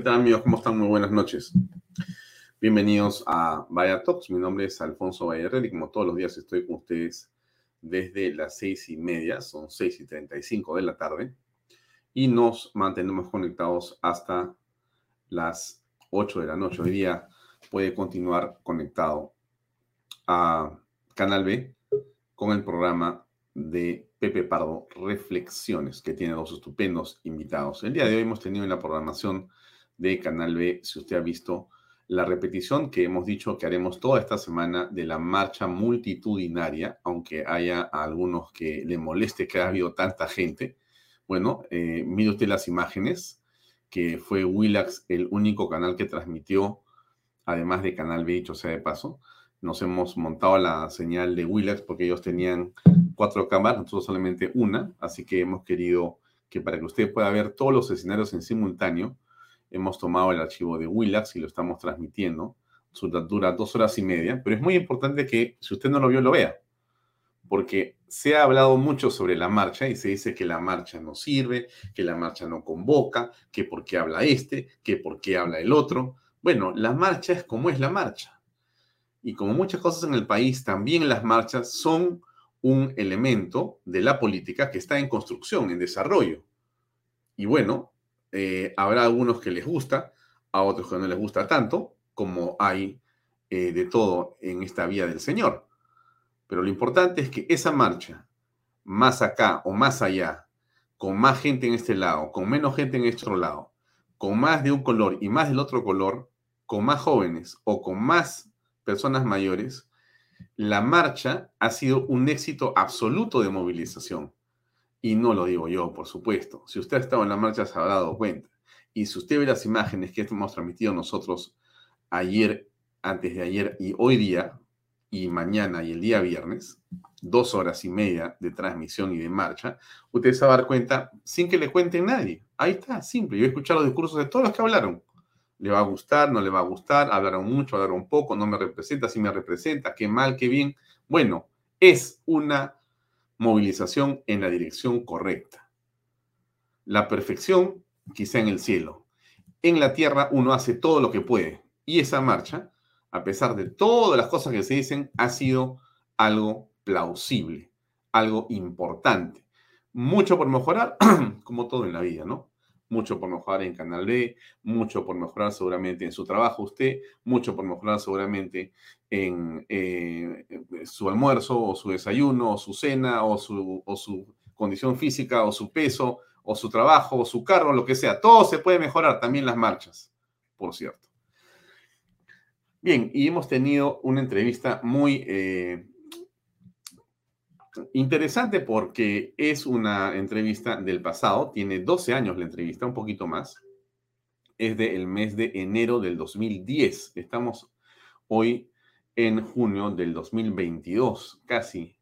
¿Qué tal amigos? ¿Cómo están? Muy buenas noches. Bienvenidos a Vaya Talks. Mi nombre es Alfonso Vallarrer y como todos los días estoy con ustedes desde las seis y media, son seis y treinta y cinco de la tarde, y nos mantenemos conectados hasta las ocho de la noche. Hoy día puede continuar conectado a Canal B con el programa de Pepe Pardo Reflexiones, que tiene dos estupendos invitados. El día de hoy hemos tenido en la programación de Canal B, si usted ha visto la repetición que hemos dicho que haremos toda esta semana de la marcha multitudinaria, aunque haya algunos que le moleste que haya habido tanta gente. Bueno, eh, mire usted las imágenes, que fue Willax el único canal que transmitió, además de Canal B, dicho sea de paso. Nos hemos montado la señal de Willax porque ellos tenían cuatro cámaras, nosotros solamente una, así que hemos querido que para que usted pueda ver todos los escenarios en simultáneo, hemos tomado el archivo de Willax y lo estamos transmitiendo. Su dura dos horas y media, pero es muy importante que si usted no lo vio, lo vea, porque se ha hablado mucho sobre la marcha y se dice que la marcha no sirve, que la marcha no convoca, que por qué habla este, que por qué habla el otro. Bueno, la marcha es como es la marcha. Y como muchas cosas en el país, también las marchas son un elemento de la política que está en construcción, en desarrollo. Y bueno, eh, habrá algunos que les gusta, a otros que no les gusta tanto, como hay eh, de todo en esta vía del Señor. Pero lo importante es que esa marcha, más acá o más allá, con más gente en este lado, con menos gente en este otro lado, con más de un color y más del otro color, con más jóvenes o con más personas mayores, la marcha ha sido un éxito absoluto de movilización. Y no lo digo yo, por supuesto. Si usted ha estado en la marcha, se habrá dado cuenta. Y si usted ve las imágenes que hemos transmitido nosotros ayer, antes de ayer y hoy día, y mañana y el día viernes, dos horas y media de transmisión y de marcha, usted se va a dar cuenta sin que le cuente nadie. Ahí está, simple. Yo he escuchado los discursos de todos los que hablaron. Le va a gustar, no le va a gustar, hablaron mucho, hablaron poco, no me representa, sí me representa, qué mal, qué bien. Bueno, es una movilización en la dirección correcta. La perfección quizá en el cielo. En la tierra uno hace todo lo que puede. Y esa marcha, a pesar de todas las cosas que se dicen, ha sido algo plausible, algo importante. Mucho por mejorar, como todo en la vida, ¿no? Mucho por mejorar en Canal B, mucho por mejorar seguramente en su trabajo usted, mucho por mejorar seguramente en eh, su almuerzo o su desayuno o su cena o su, o su condición física o su peso o su trabajo o su carro, lo que sea. Todo se puede mejorar, también las marchas, por cierto. Bien, y hemos tenido una entrevista muy eh, interesante porque es una entrevista del pasado, tiene 12 años la entrevista, un poquito más. Es del mes de enero del 2010. Estamos hoy en junio del 2022, casi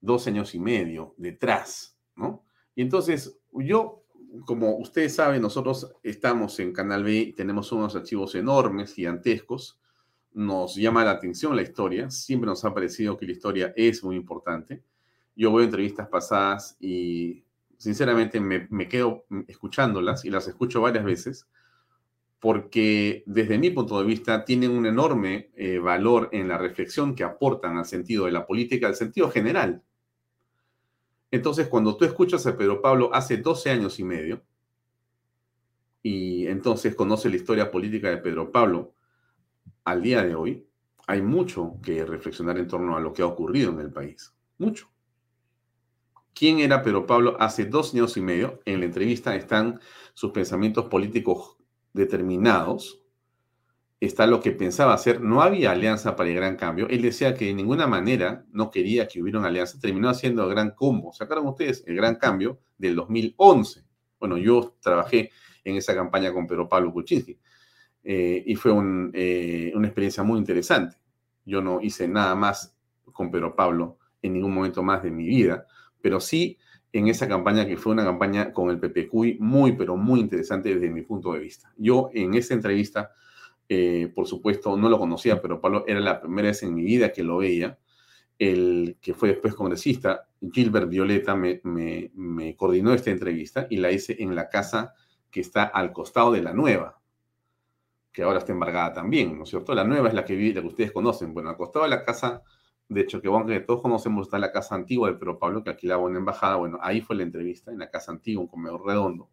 dos años y medio detrás, ¿no? Y entonces yo, como ustedes saben, nosotros estamos en Canal B, tenemos unos archivos enormes, gigantescos, nos llama la atención la historia, siempre nos ha parecido que la historia es muy importante. Yo a entrevistas pasadas y sinceramente me, me quedo escuchándolas y las escucho varias veces porque desde mi punto de vista tienen un enorme eh, valor en la reflexión que aportan al sentido de la política, al sentido general. Entonces, cuando tú escuchas a Pedro Pablo hace 12 años y medio, y entonces conoce la historia política de Pedro Pablo al día de hoy, hay mucho que reflexionar en torno a lo que ha ocurrido en el país. Mucho. ¿Quién era Pedro Pablo hace dos años y medio? En la entrevista están sus pensamientos políticos determinados, está lo que pensaba hacer. No había alianza para el gran cambio. Él decía que de ninguna manera no quería que hubiera una alianza. Terminó haciendo el gran combo. ¿Sacaron ustedes el gran cambio del 2011? Bueno, yo trabajé en esa campaña con Pedro Pablo Kuczynski eh, y fue eh, una experiencia muy interesante. Yo no hice nada más con Pedro Pablo en ningún momento más de mi vida, pero sí en esa campaña que fue una campaña con el PPCUI muy, pero muy interesante desde mi punto de vista. Yo en esa entrevista eh, por supuesto, no lo conocía, pero Pablo era la primera vez en mi vida que lo veía. El que fue después congresista, Gilbert Violeta, me, coordinó esta entrevista y la hice en la casa que está al costado de la nueva, que ahora está embargada también, ¿no es cierto? La nueva es la que, la que ustedes conocen. Bueno, al costado de la casa de Choquebón, que todos conocemos, está la casa antigua de Pedro Pablo, que alquilaba una embajada. Bueno, ahí fue la entrevista, en la casa antigua, un comedor redondo,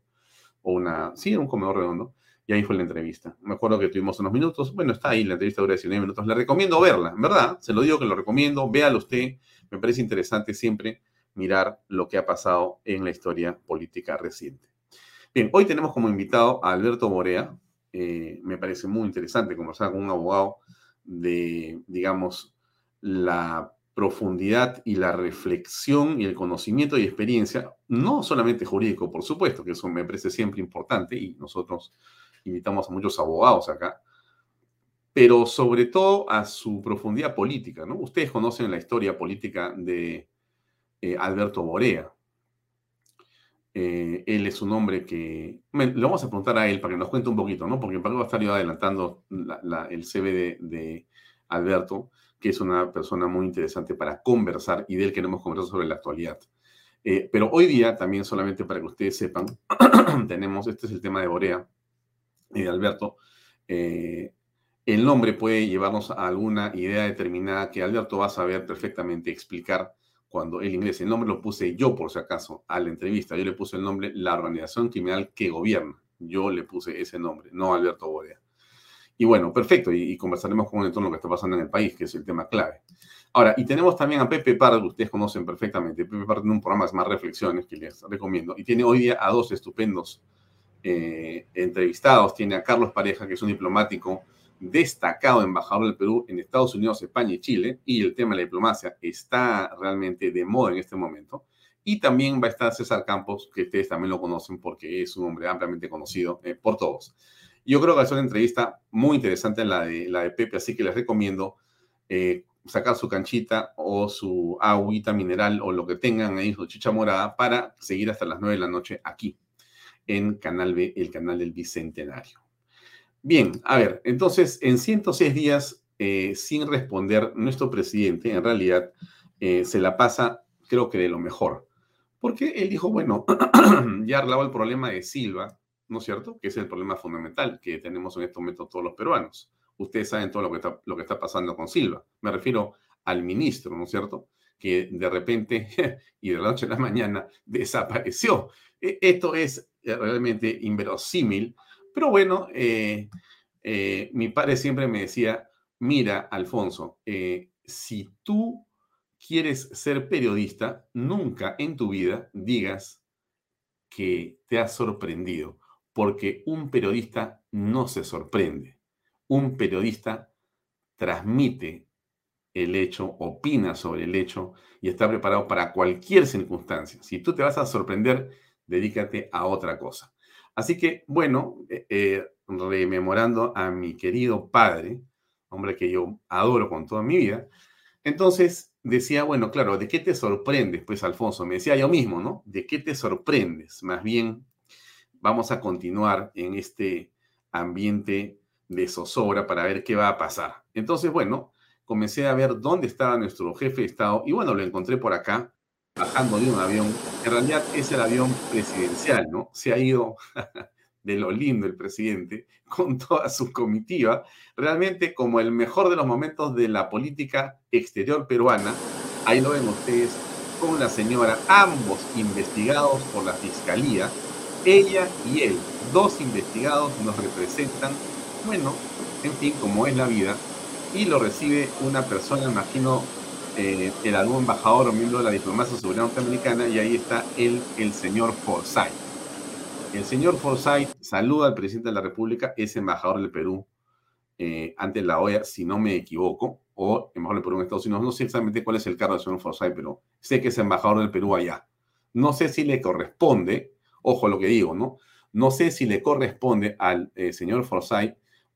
o una, sí, un comedor redondo. Y ahí fue la entrevista. Me acuerdo que tuvimos unos minutos. Bueno, está ahí, la entrevista dura 19 minutos. Le recomiendo verla, ¿verdad? Se lo digo que lo recomiendo. Véalo usted. Me parece interesante siempre mirar lo que ha pasado en la historia política reciente. Bien, hoy tenemos como invitado a Alberto Borea. Eh, me parece muy interesante conversar con un abogado de, digamos, la profundidad y la reflexión y el conocimiento y experiencia, no solamente jurídico, por supuesto, que eso me parece siempre importante y nosotros invitamos a muchos abogados acá, pero sobre todo a su profundidad política, ¿no? Ustedes conocen la historia política de eh, Alberto Borea. Eh, él es un hombre que... le vamos a preguntar a él para que nos cuente un poquito, ¿no? Porque para va a estar yo adelantando el CV de, Alberto, que es una persona muy interesante para conversar y de él queremos conversar sobre la actualidad. Eh, pero hoy día, también solamente para que ustedes sepan, tenemos, este es el tema de Borea, eh, Alberto, eh, el nombre puede llevarnos a alguna idea determinada que Alberto va a saber perfectamente explicar cuando el inglés. El nombre lo puse yo, por si acaso, a la entrevista. Yo le puse el nombre La Organización Criminal que Gobierna. Yo le puse ese nombre, no Alberto Borea. Y bueno, perfecto, y, conversaremos con él en lo que está pasando en el país, que es el tema clave. Ahora, y tenemos también a Pepe Pardo, que ustedes conocen perfectamente. Pepe Pardo tiene un programa más reflexiones que les recomiendo. Y tiene hoy día a dos estupendos eh, entrevistados. Tiene a Carlos Pareja, que es un diplomático destacado embajador del Perú en Estados Unidos, España y Chile, y el tema de la diplomacia está realmente de moda en este momento. Y también va a estar César Campos, que ustedes también lo conocen porque es un hombre ampliamente conocido eh, por todos. Yo creo que es una entrevista muy interesante la de, la de Pepe, así que les recomiendo eh, sacar su canchita o su agüita mineral o lo que tengan ahí, su chicha morada, para seguir hasta las 9 de la noche aquí en Canal B, el canal del Bicentenario. Bien, a ver, entonces, en 106 días eh, sin responder, nuestro presidente en realidad eh, se la pasa, creo que de lo mejor. Porque él dijo, bueno, ya arreglaba el problema de Silva, ¿no es cierto? Que es el problema fundamental que tenemos en este momento todos los peruanos. Ustedes saben todo lo que está, lo que está pasando con Silva. Me refiero al ministro, ¿no es cierto? Que de repente y de la noche a la mañana desapareció. E, esto es eh, realmente inverosímil, pero bueno, eh, eh, mi padre siempre me decía, mira, Alfonso, si tú quieres ser periodista, nunca en tu vida digas que te has sorprendido, porque un periodista no se sorprende. Un periodista transmite el hecho, opina sobre el hecho y está preparado para cualquier circunstancia. Si tú te vas a sorprender, dedícate a otra cosa. Así que, bueno, eh, eh, rememorando a mi querido padre, hombre que yo adoro con toda mi vida, entonces decía, bueno, claro, ¿de qué te sorprendes? Pues Alfonso, me decía yo mismo, ¿no? ¿De qué te sorprendes? Más bien, vamos a continuar en este ambiente de zozobra para ver qué va a pasar. Entonces, bueno, comencé a ver dónde estaba nuestro jefe de Estado y bueno, lo encontré por acá bajando de un avión. En realidad es el avión presidencial, ¿no? Se ha ido de lo lindo el presidente con toda su comitiva, realmente como el mejor de los momentos de la política exterior peruana. Ahí lo ven ustedes con la señora, ambos investigados por la fiscalía, ella y él, dos investigados nos representan, bueno, en fin, como es la vida, y lo recibe una persona, imagino, eh, el algún embajador o miembro de la diplomacia seguridad norteamericana, y ahí está él, el señor Forsyth. El señor Forsyth saluda al presidente de la República, es embajador del Perú eh, ante la OEA, si no me equivoco, o embajador del Perú en Estados Unidos. No sé exactamente cuál es el cargo del señor Forsyth, pero sé que es embajador del Perú allá. No sé si le corresponde, ojo lo que digo, ¿no? No sé si le corresponde al eh, señor Forsyth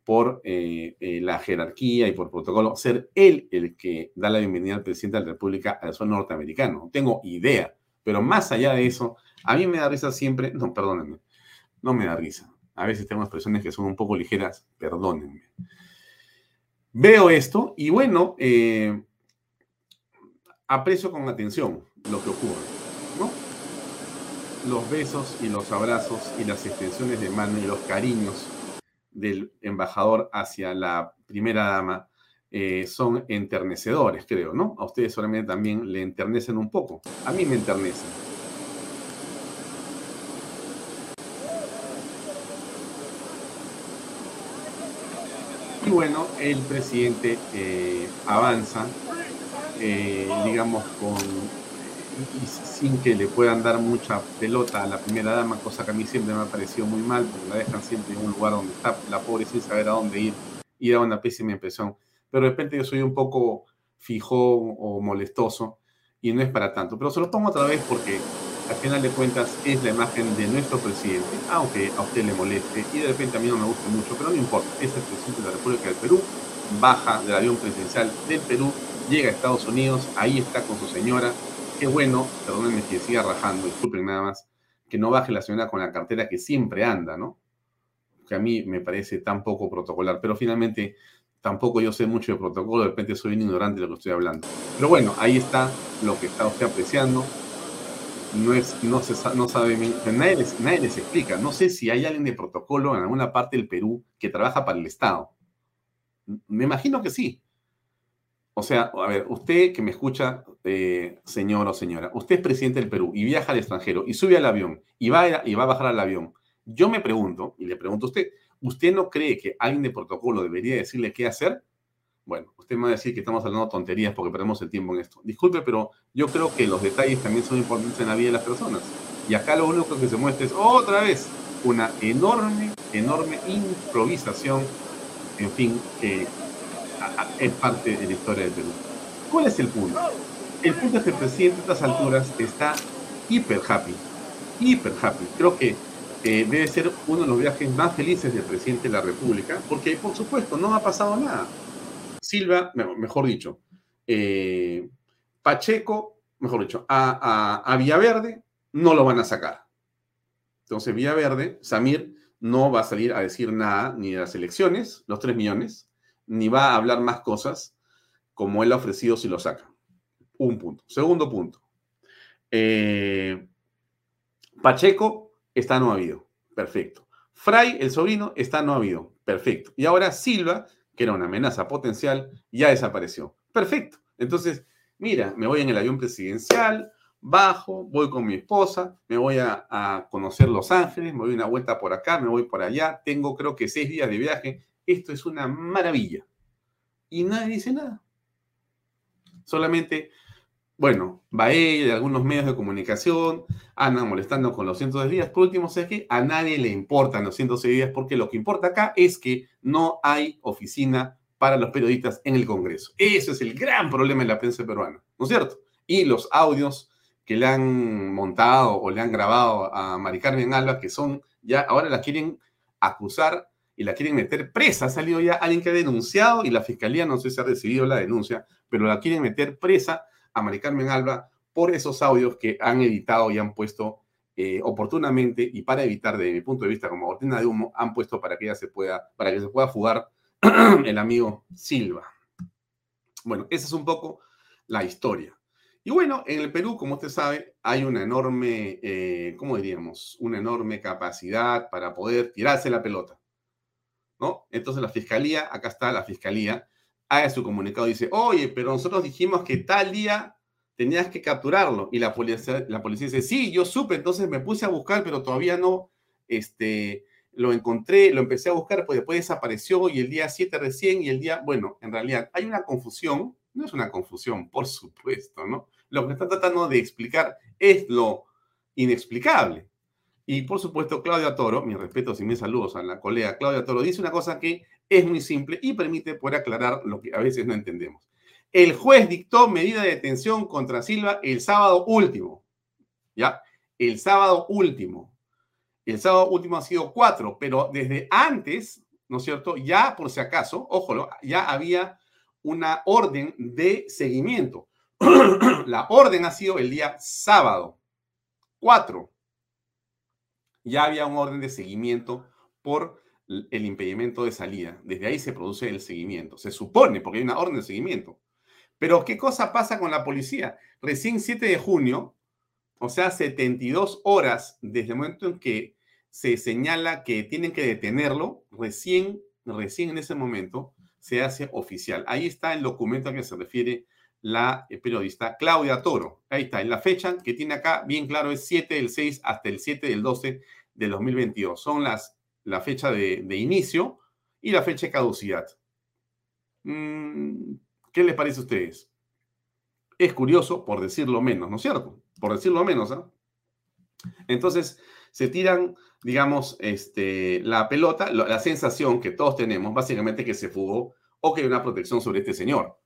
por eh, la jerarquía y por protocolo ser él el que da la bienvenida al presidente de la República al suelo norteamericano. No tengo idea, pero más allá de eso, a mí me da risa siempre, no, perdónenme, no me da risa. A veces tengo expresiones que son un poco ligeras, perdónenme. Veo esto y bueno, eh, aprecio con atención lo que ocurre, ¿no? Los besos y los abrazos y las extensiones de mano y los cariños del embajador hacia la primera dama eh, son enternecedores, creo, ¿no? A ustedes solamente también le enternecen un poco. A mí me enternecen. Y bueno, el presidente eh, avanza, eh, digamos, con sin que le puedan dar mucha pelota a la primera dama, cosa que a mí siempre me ha parecido muy mal, porque la dejan siempre en un lugar donde está la pobre sin saber a dónde ir y da una pésima impresión. Pero de repente yo soy un poco fijón o molestoso y no es para tanto. Pero se lo pongo otra vez porque al final de cuentas es la imagen de nuestro presidente, aunque a usted le moleste y de repente a mí no me guste mucho, pero no importa, es el presidente de la República del Perú, baja del avión presidencial del Perú, llega a Estados Unidos, ahí está con su señora, qué bueno, perdónenme que siga rajando, disculpen nada más, que no baje la señora con la cartera que siempre anda, ¿no? Que a mí me parece tan poco protocolar, pero finalmente tampoco yo sé mucho de protocolo, de repente soy un ignorante de lo que estoy hablando. Pero bueno, ahí está lo que está usted apreciando, no, es, no, se, no sabe, nadie nadie les explica. No sé si hay alguien de protocolo en alguna parte del Perú que trabaja para el Estado. Me imagino que sí. O sea, a ver, usted que me escucha, eh, señor o señora, usted es presidente del Perú y viaja al extranjero y sube al avión y va, y va a bajar al avión. Yo me pregunto, y le pregunto a usted, ¿usted no cree que alguien de protocolo debería decirle qué hacer? Bueno, usted me va a decir que estamos hablando tonterías porque perdemos el tiempo en esto. Disculpe, pero yo creo que los detalles también son importantes en la vida de las personas. Y acá lo único que se muestra es otra vez una enorme, enorme improvisación, en fin, que es parte de la historia del Perú. ¿Cuál es el punto? El punto es que el presidente a estas alturas está hiper happy, hiper happy. Creo que eh, debe ser uno de los viajes más felices del presidente de la República, porque por supuesto no ha pasado nada. Silva, mejor dicho, eh, Pacheco, mejor dicho, a, a, Villaverde no lo van a sacar. Entonces, Villaverde, Samir no va a salir a decir nada ni de las elecciones, los tres millones, ni va a hablar más cosas como él ha ofrecido si lo saca. Un punto. Segundo punto. Eh, Pacheco está no habido. Perfecto. Fray, el sobrino, está no habido. Perfecto. Y ahora Silva que era una amenaza potencial, ya desapareció. Perfecto. Entonces, mira, me voy en el avión presidencial, bajo, voy con mi esposa, me voy a, conocer Los Ángeles, me voy una vuelta por acá, me voy por allá, tengo creo que seis días de viaje. Esto es una maravilla. Y nadie dice nada. Solamente bueno, va ella de algunos medios de comunicación, andan molestando con los cientos de días. Por último, sé que a nadie le importan los cientos de días porque lo que importa acá es que no hay oficina para los periodistas en el Congreso. Eso es el gran problema en la prensa peruana, ¿no es cierto? Y los audios que le han montado o le han grabado a Mari Carmen Alba, que son ya, ahora la quieren acusar y la quieren meter presa. Ha salido ya alguien que ha denunciado y la fiscalía no sé si ha recibido la denuncia, pero la quieren meter presa a Mari Carmen Alba por esos audios que han editado y han puesto eh, oportunamente y para evitar, desde mi punto de vista, como cortina de humo, han puesto para que ella se pueda, para que se pueda fugar el amigo Silva. Bueno, esa es un poco la historia. Y bueno, en el Perú, como usted sabe, hay una enorme, eh, ¿cómo diríamos? Una enorme capacidad para poder tirarse la pelota. ¿No? Entonces la fiscalía, acá está la fiscalía, haga su comunicado y dice, oye, pero nosotros dijimos que tal día tenías que capturarlo. Y la policía, la policía dice, sí, yo supe, entonces me puse a buscar, pero todavía no, este, lo encontré, lo empecé a buscar, pues después desapareció y el día 7 recién y el día, bueno, en realidad hay una confusión, no es una confusión, por supuesto, ¿no? Lo que está tratando de explicar es lo inexplicable. Y por supuesto, Claudia Toro, mis respetos y mis saludos a la colega Claudia Toro, dice una cosa que es muy simple y permite poder aclarar lo que a veces no entendemos. El juez dictó medida de detención contra Silva el sábado último. ¿Ya? El sábado último. El sábado último ha sido cuatro, pero desde antes, ¿no es cierto? Ya por si acaso, ojo, ya había una orden de seguimiento. La orden ha sido el día sábado, cuatro ya había un orden de seguimiento por el impedimento de salida. Desde ahí se produce el seguimiento. Se supone, porque hay una orden de seguimiento. Pero ¿qué cosa pasa con la policía? Recién 7 de junio, o sea, 72 horas desde el momento en que se señala que tienen que detenerlo, recién, recién en ese momento se hace oficial. Ahí está el documento a que se refiere la periodista Claudia Toro. Ahí está, en la fecha que tiene acá, bien claro, es 7 del 6 hasta el 7 del 12 del 2022. Son las, la fecha de, inicio y la fecha de caducidad. Mm, ¿Qué les parece a ustedes? Es curioso, por decirlo menos, ¿no es cierto? Por decirlo menos, ¿ah? Entonces, se tiran, digamos, este, la pelota, la sensación que todos tenemos, básicamente, que se fugó o que hay una protección sobre este señor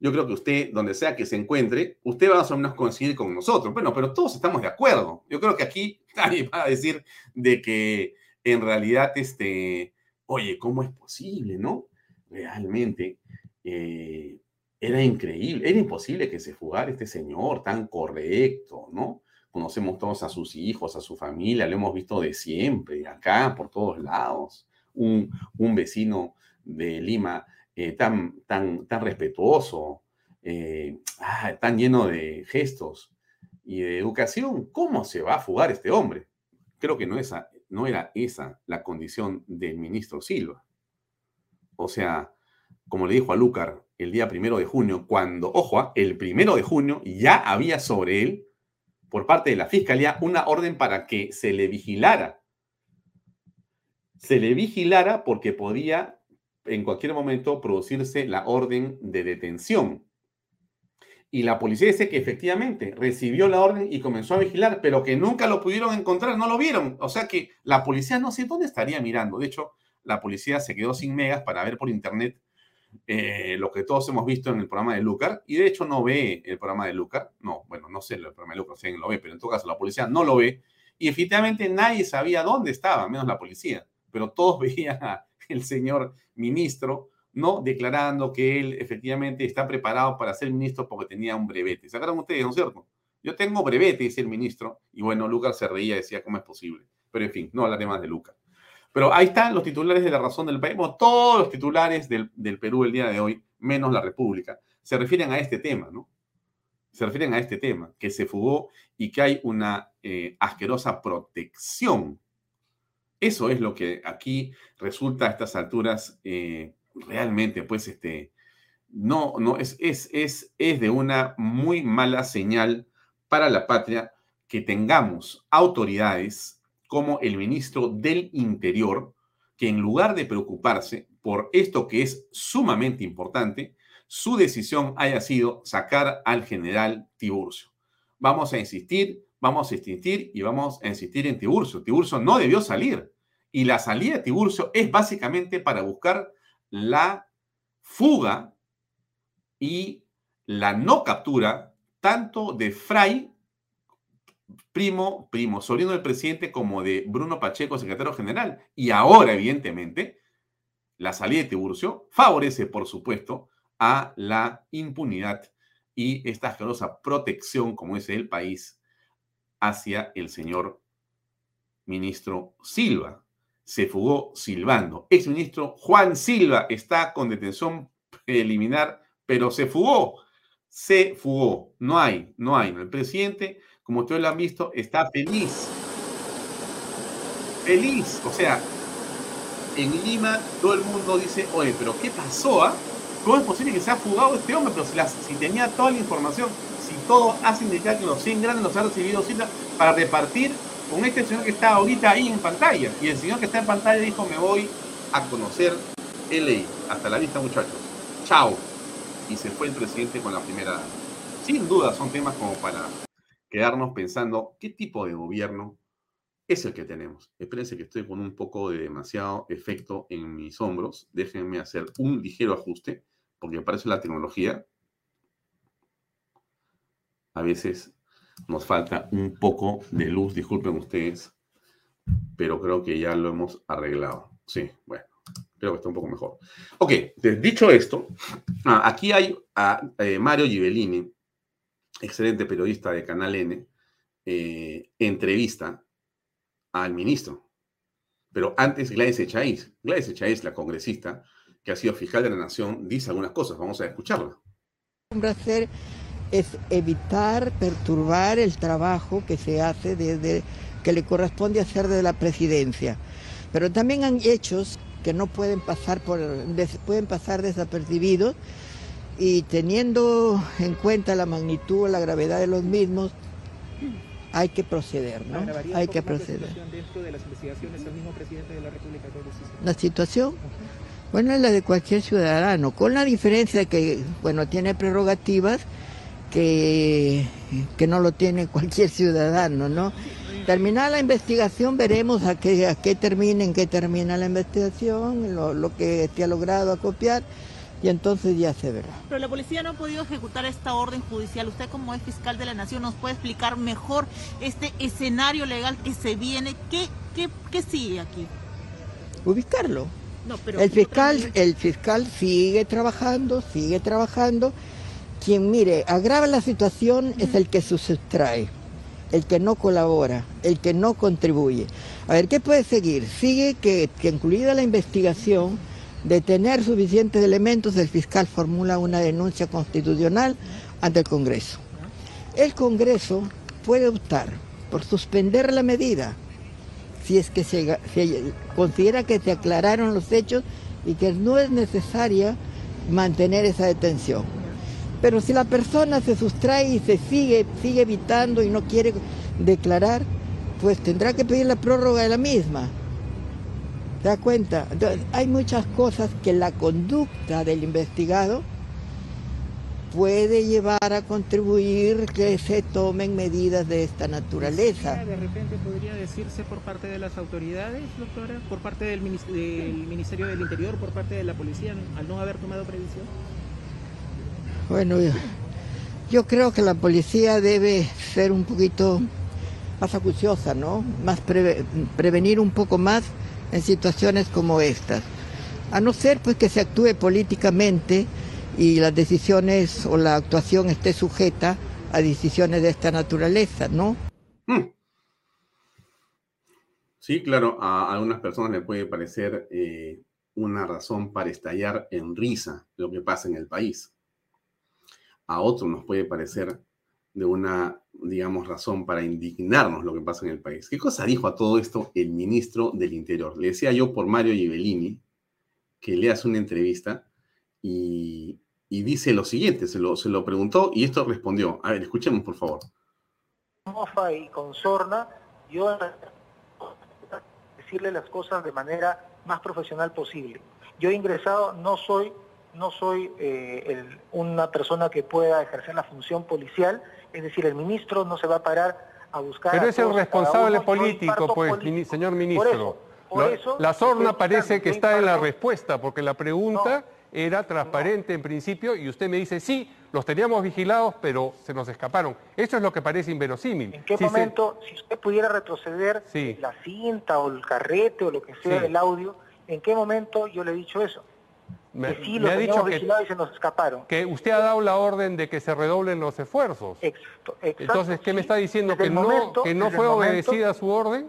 yo creo que usted, donde sea que se encuentre, usted va a más o menos coincidir con nosotros. Bueno, pero todos estamos de acuerdo. Yo creo que aquí nadie va a decir de que en realidad, este, oye, ¿cómo es posible, no? Realmente eh, era increíble, era imposible que se fugara este señor tan correcto, ¿no? Conocemos todos a sus hijos, a su familia, lo hemos visto de siempre, acá, por todos lados. Un, un vecino de Lima eh, tan, tan, tan respetuoso, eh, ah, tan lleno de gestos y de educación, ¿cómo se va a fugar este hombre? Creo que no, esa, no era esa la condición del ministro Silva. O sea, como le dijo a Lucar el día primero de junio, cuando, ojo, ah, el primero de junio ya había sobre él, por parte de la fiscalía, una orden para que se le vigilara. Se le vigilara porque podía en cualquier momento producirse la orden de detención. Y la policía dice que efectivamente recibió la orden y comenzó a vigilar, pero que nunca lo pudieron encontrar, no lo vieron. O sea que la policía no sé dónde estaría mirando. De hecho, la policía se quedó sin megas para ver por internet eh, lo que todos hemos visto en el programa de Lucar. Y de hecho no ve el programa de Lucar. No, bueno, no sé el programa de Lucar, si alguien lo ve, pero en todo caso la policía no lo ve. Y efectivamente nadie sabía dónde estaba, menos la policía. Pero todos veían el señor ministro, ¿no? Declarando que él efectivamente está preparado para ser ministro porque tenía un brevete. ¿Se acuerdan ustedes, no es cierto? Yo tengo brevete, dice el ministro. Y bueno, Lucas se reía, decía, ¿cómo es posible? Pero en fin, no hablaré más de Lucas. Pero ahí están los titulares de la razón del país. todos los titulares del, Perú el día de hoy, menos la República, se refieren a este tema, ¿no? Se refieren a este tema, que se fugó y que hay una eh, asquerosa protección eso es lo que aquí resulta a estas alturas eh, realmente, pues, este, no, no, es, es, es, es de una muy mala señal para la patria que tengamos autoridades como el ministro del Interior, que en lugar de preocuparse por esto que es sumamente importante, su decisión haya sido sacar al general Tiburcio. Vamos a insistir, vamos a insistir y vamos a insistir en Tiburcio. Tiburcio no debió salir. Y la salida de Tiburcio es básicamente para buscar la fuga y la no captura tanto de Fray, primo, primo, sobrino del presidente, como de Bruno Pacheco, secretario general. Y ahora, evidentemente, la salida de Tiburcio favorece, por supuesto, a la impunidad y esta asquerosa protección, como es el país, hacia el señor ministro Silva se fugó silbando. Exministro Juan Silva está con detención preliminar, pero se fugó. Se fugó. No hay, no hay. El presidente, como ustedes lo han visto, está feliz. Feliz. O sea, en Lima todo el mundo dice, oye, pero ¿qué pasó? Ah? ¿Cómo es posible que se ha fugado este hombre? Pero si, si tenía toda la información, si todo hace indicar que los 100 grandes los ha recibido Silva para repartir con este señor que está ahorita ahí en pantalla. Y el señor que está en pantalla dijo, me voy a conocer LA. Hasta la vista, muchachos. Chao. Y se fue el presidente con la primera. Sin duda, son temas como para quedarnos pensando qué tipo de gobierno es el que tenemos. Espérense que estoy con un poco de demasiado efecto en mis hombros. Déjenme hacer un ligero ajuste, porque parece la tecnología. A veces nos falta un poco de luz, disculpen ustedes, pero creo que ya lo hemos arreglado. Sí, bueno, creo que está un poco mejor. Ok, dicho esto, ah, aquí hay a eh, Mario Gibellini, excelente periodista de Canal N, eh, entrevista al ministro. Pero antes Gladys Echaíz, Gladys Echaíz, la congresista que ha sido fiscal de la Nación, dice algunas cosas. Vamos a escucharla. hacer es evitar perturbar el trabajo que se hace desde que le corresponde hacer desde la presidencia. Pero también hay hechos que no pueden pasar por pueden pasar desapercibidos y teniendo en cuenta la magnitud, la gravedad de los mismos, hay que proceder, ¿no? Hay que proceder. dentro de las investigaciones al mismo presidente de la República La situación, bueno, es la de cualquier ciudadano, con la diferencia de que, bueno, tiene prerrogativas que, que no lo tiene cualquier ciudadano, ¿no? Terminada la investigación, veremos a qué, a qué termina, en qué termina la investigación, lo, lo que te ha logrado acopiar y entonces ya se verá. Pero la policía no ha podido ejecutar esta orden judicial. Usted como es fiscal de la Nación nos puede explicar mejor este escenario legal que se viene. ¿Qué, qué, sigue aquí? Ubicarlo. No, pero el fiscal, el fiscal sigue trabajando, sigue trabajando. Quien mire, agrava la situación es el que sustrae, el que no colabora, el que no contribuye. A ver, ¿qué puede seguir? Sigue que, incluida la investigación, de tener suficientes elementos, el fiscal formula una denuncia constitucional ante el Congreso. El Congreso puede optar por suspender la medida si es que se, considera que se aclararon los hechos y que no es necesaria mantener esa detención. Pero si la persona se sustrae y se sigue, sigue evitando y no quiere declarar, pues tendrá que pedir la prórroga de la misma. ¿Te das cuenta? hay muchas cosas que la conducta del investigado puede llevar a contribuir que se tomen medidas de esta naturaleza. ¿De repente podría decirse por parte de las autoridades, doctora, por parte del, Ministerio del Interior, por parte de la policía, al no haber tomado previsión? Bueno, yo, creo que la policía debe ser un poquito más acuciosa, ¿no? Más prevenir un poco más en situaciones como estas. A no ser pues que se actúe políticamente y las decisiones o la actuación esté sujeta a decisiones de esta naturaleza, ¿no? Hmm. Sí, claro, a algunas personas le puede parecer eh, una razón para estallar en risa lo que pasa en el país. A otros nos puede parecer de una, digamos, razón para indignarnos lo que pasa en el país. ¿Qué cosa dijo a todo esto el ministro del Interior? Le decía yo por Mario Gibellini que le hace una entrevista y, dice lo siguiente, se lo, se lo preguntó y esto respondió. A ver, escuchemos por favor. Y con Sorna, yo decirle las cosas de manera más profesional posible. Yo he ingresado, no soy no soy eh, una persona que pueda ejercer la función policial, es decir, el ministro no se va a parar a buscar... Pero es el responsable político, pues, señor ministro. la sorna parece que está en la respuesta, porque la pregunta era transparente en principio y usted me dice, sí, los teníamos vigilados, pero se nos escaparon. Eso es lo que parece inverosímil. ¿En qué momento, si usted pudiera retroceder la cinta o el carrete o lo que sea del audio, en qué momento yo le he dicho eso? Me, ha dicho que, se nos escaparon. que usted ha dado la orden de que se redoblen los esfuerzos. Entonces, ¿qué me está diciendo? ¿Que no, que no fue obedecida su orden?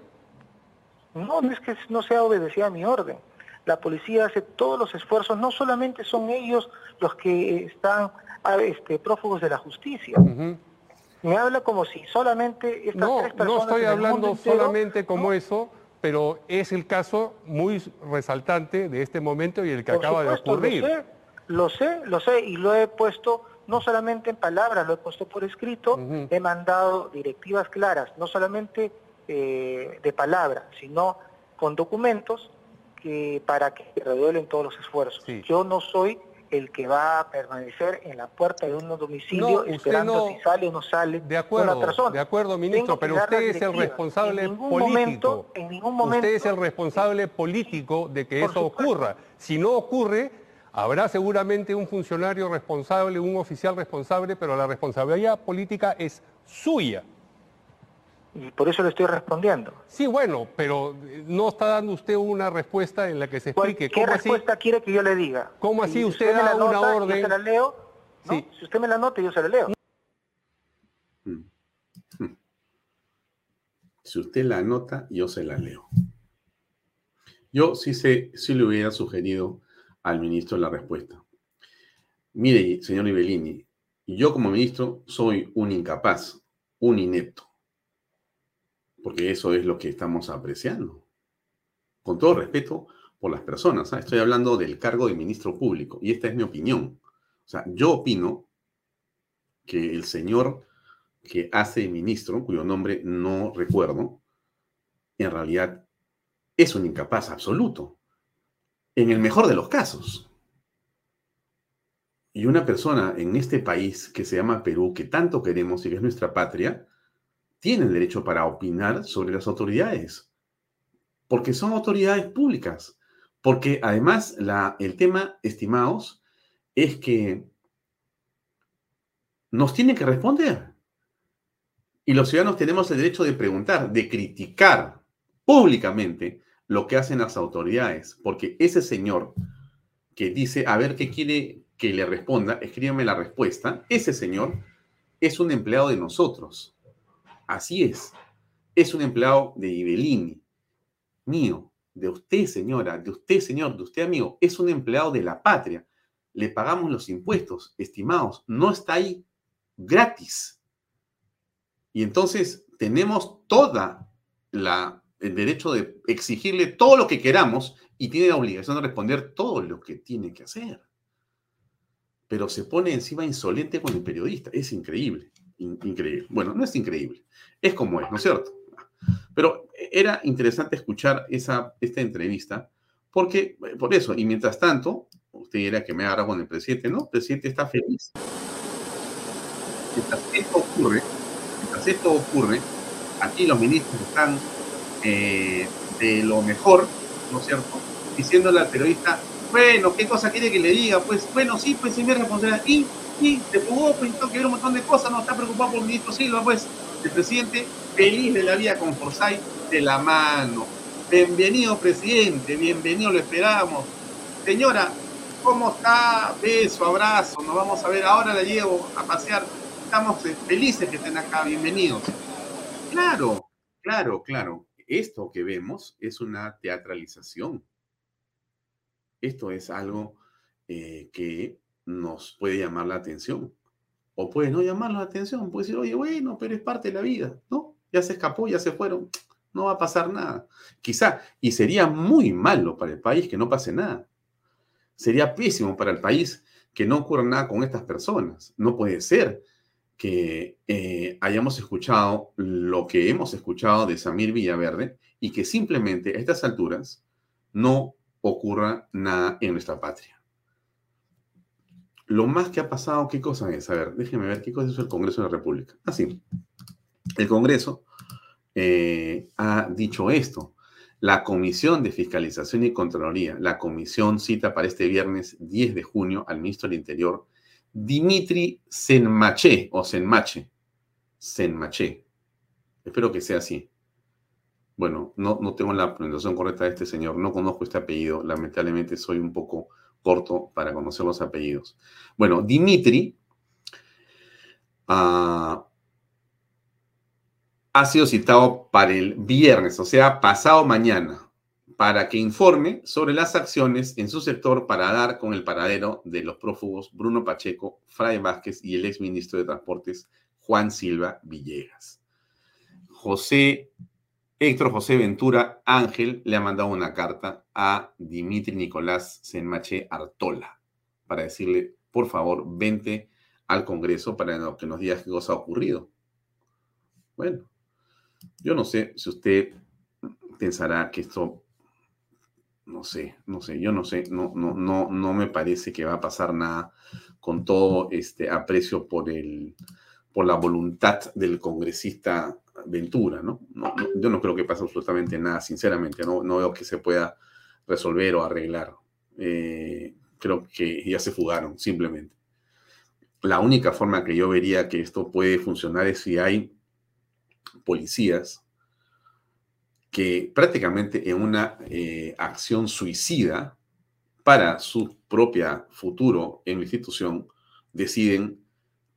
No, no es que no sea obedecida mi orden. La policía hace todos los esfuerzos, no solamente son ellos los que están este, prófugos de la justicia. Me habla como si solamente estas no, tres personas... No estoy hablando solamente como eso, pero es el caso muy resaltante de este momento y el que acaba de ocurrir. Lo sé, lo sé, lo sé y lo he puesto no solamente en palabras, lo he puesto por escrito, he mandado directivas claras, no solamente eh, de palabra, sino con documentos que para que reduelen todos los esfuerzos. Yo no soy el que va a permanecer en la puerta de un domicilio esperando si sale o no sale de acuerdo, persona. De acuerdo, ministro, pero usted es el responsable político. en ningún momento, usted es el responsable político de que eso ocurra. Si no ocurre, habrá seguramente un funcionario responsable, un oficial responsable, pero la responsabilidad política es suya. Y por eso le estoy respondiendo. Sí, bueno, pero no está dando usted una respuesta en la que se explique. ¿Qué respuesta quiere que yo le diga? ¿Cómo así usted, da una orden? Yo se la leo. Sí. Si usted me la nota, yo se la leo. Hmm. Si usted la anota, yo se la leo. Yo sí, sé, sí le hubiera sugerido al ministro la respuesta. Mire, señor Ibellini, yo como ministro soy un incapaz, un inepto porque eso es lo que estamos apreciando. Con todo respeto por las personas, ¿ah? estoy hablando del cargo de ministro público y esta es mi opinión. O sea, yo opino que el señor que hace ministro, cuyo nombre no recuerdo, en realidad es un incapaz absoluto, en el mejor de los casos. Y una persona en este país que se llama Perú, que tanto queremos y que es nuestra patria, tienen derecho para opinar sobre las autoridades, porque son autoridades públicas, porque además la, el tema, estimados, es que nos tienen que responder. Y los ciudadanos tenemos el derecho de preguntar, de criticar públicamente lo que hacen las autoridades, porque ese señor que dice, a ver qué quiere que le responda, escríbeme la respuesta, ese señor es un empleado de nosotros. Así es. Es un empleado de Ibelini, mío, de usted, señora, de usted, señor, de usted, amigo. Es un empleado de la patria. Le pagamos los impuestos, estimados. No está ahí gratis. Y entonces tenemos toda la el derecho de exigirle todo lo que queramos y tiene la obligación de responder todo lo que tiene que hacer. Pero se pone encima insolente con el periodista. Es increíble increíble. Bueno, no es increíble, es como es, ¿no es cierto? Pero era interesante escuchar esa, esta entrevista, porque, por eso, y mientras tanto, usted dirá que me agarra con el presidente, ¿no? El presidente está feliz. Mientras esto ocurre, mientras esto ocurre, aquí los ministros están eh, de lo mejor, ¿no es cierto? Diciéndole al periodista, bueno, ¿qué cosa quiere que le diga? Pues, bueno, sí, pues sí me responsabilidad. Y y se jugó, pues que ver un montón de cosas, no está preocupado por el ministro Silva, pues el presidente feliz de la vida con Forsyth de la mano. Bienvenido, presidente, bienvenido, lo esperamos. Señora, ¿cómo está? Beso, abrazo, nos vamos a ver ahora, la llevo a pasear. Estamos eh, felices que estén acá, bienvenidos. Claro, claro, claro. Esto que vemos es una teatralización. Esto es algo eh, que nos puede llamar la atención. O puede no llamar la atención, puede decir, oye, bueno, pero es parte de la vida, ¿no? Ya se escapó, ya se fueron, no va a pasar nada. Quizá, y sería muy malo para el país que no pase nada. Sería pésimo para el país que no ocurra nada con estas personas. No puede ser que eh, hayamos escuchado lo que hemos escuchado de Samir Villaverde y que simplemente a estas alturas no ocurra nada en nuestra patria. Lo más que ha pasado, ¿qué cosa es? A ver, déjenme ver qué cosa es el Congreso de la República. Así, ah, el Congreso eh, ha dicho esto. La Comisión de Fiscalización y Contraloría, la comisión cita para este viernes 10 de junio al ministro del Interior, Dimitri Senmache, o Senmache, Senmache. Espero que sea así. Bueno, no, no tengo la pronunciación correcta de este señor, no conozco este apellido, lamentablemente soy un poco corto para conocer los apellidos. Bueno, Dimitri ah, ha sido citado para el viernes, o sea, pasado mañana, para que informe sobre las acciones en su sector para dar con el paradero de los prófugos Bruno Pacheco, Fray Vázquez y el exministro de Transportes Juan Silva Villegas. José Héctor José Ventura Ángel le ha mandado una carta a Dimitri Nicolás Senmache Artola para decirle, por favor, vente al Congreso para que nos diga qué cosa ha ocurrido. Bueno, yo no sé si usted pensará que esto, no sé, no sé, yo no sé, no, no, no, no me parece que va a pasar nada con todo este aprecio por el, por la voluntad del congresista Ventura, ¿no? yo no creo que pase absolutamente nada, sinceramente, no, no veo que se pueda resolver o arreglar. Eh, creo que ya se fugaron, simplemente. La única forma que yo vería que esto puede funcionar es si hay policías que prácticamente en una eh, acción suicida para su propio futuro en la institución deciden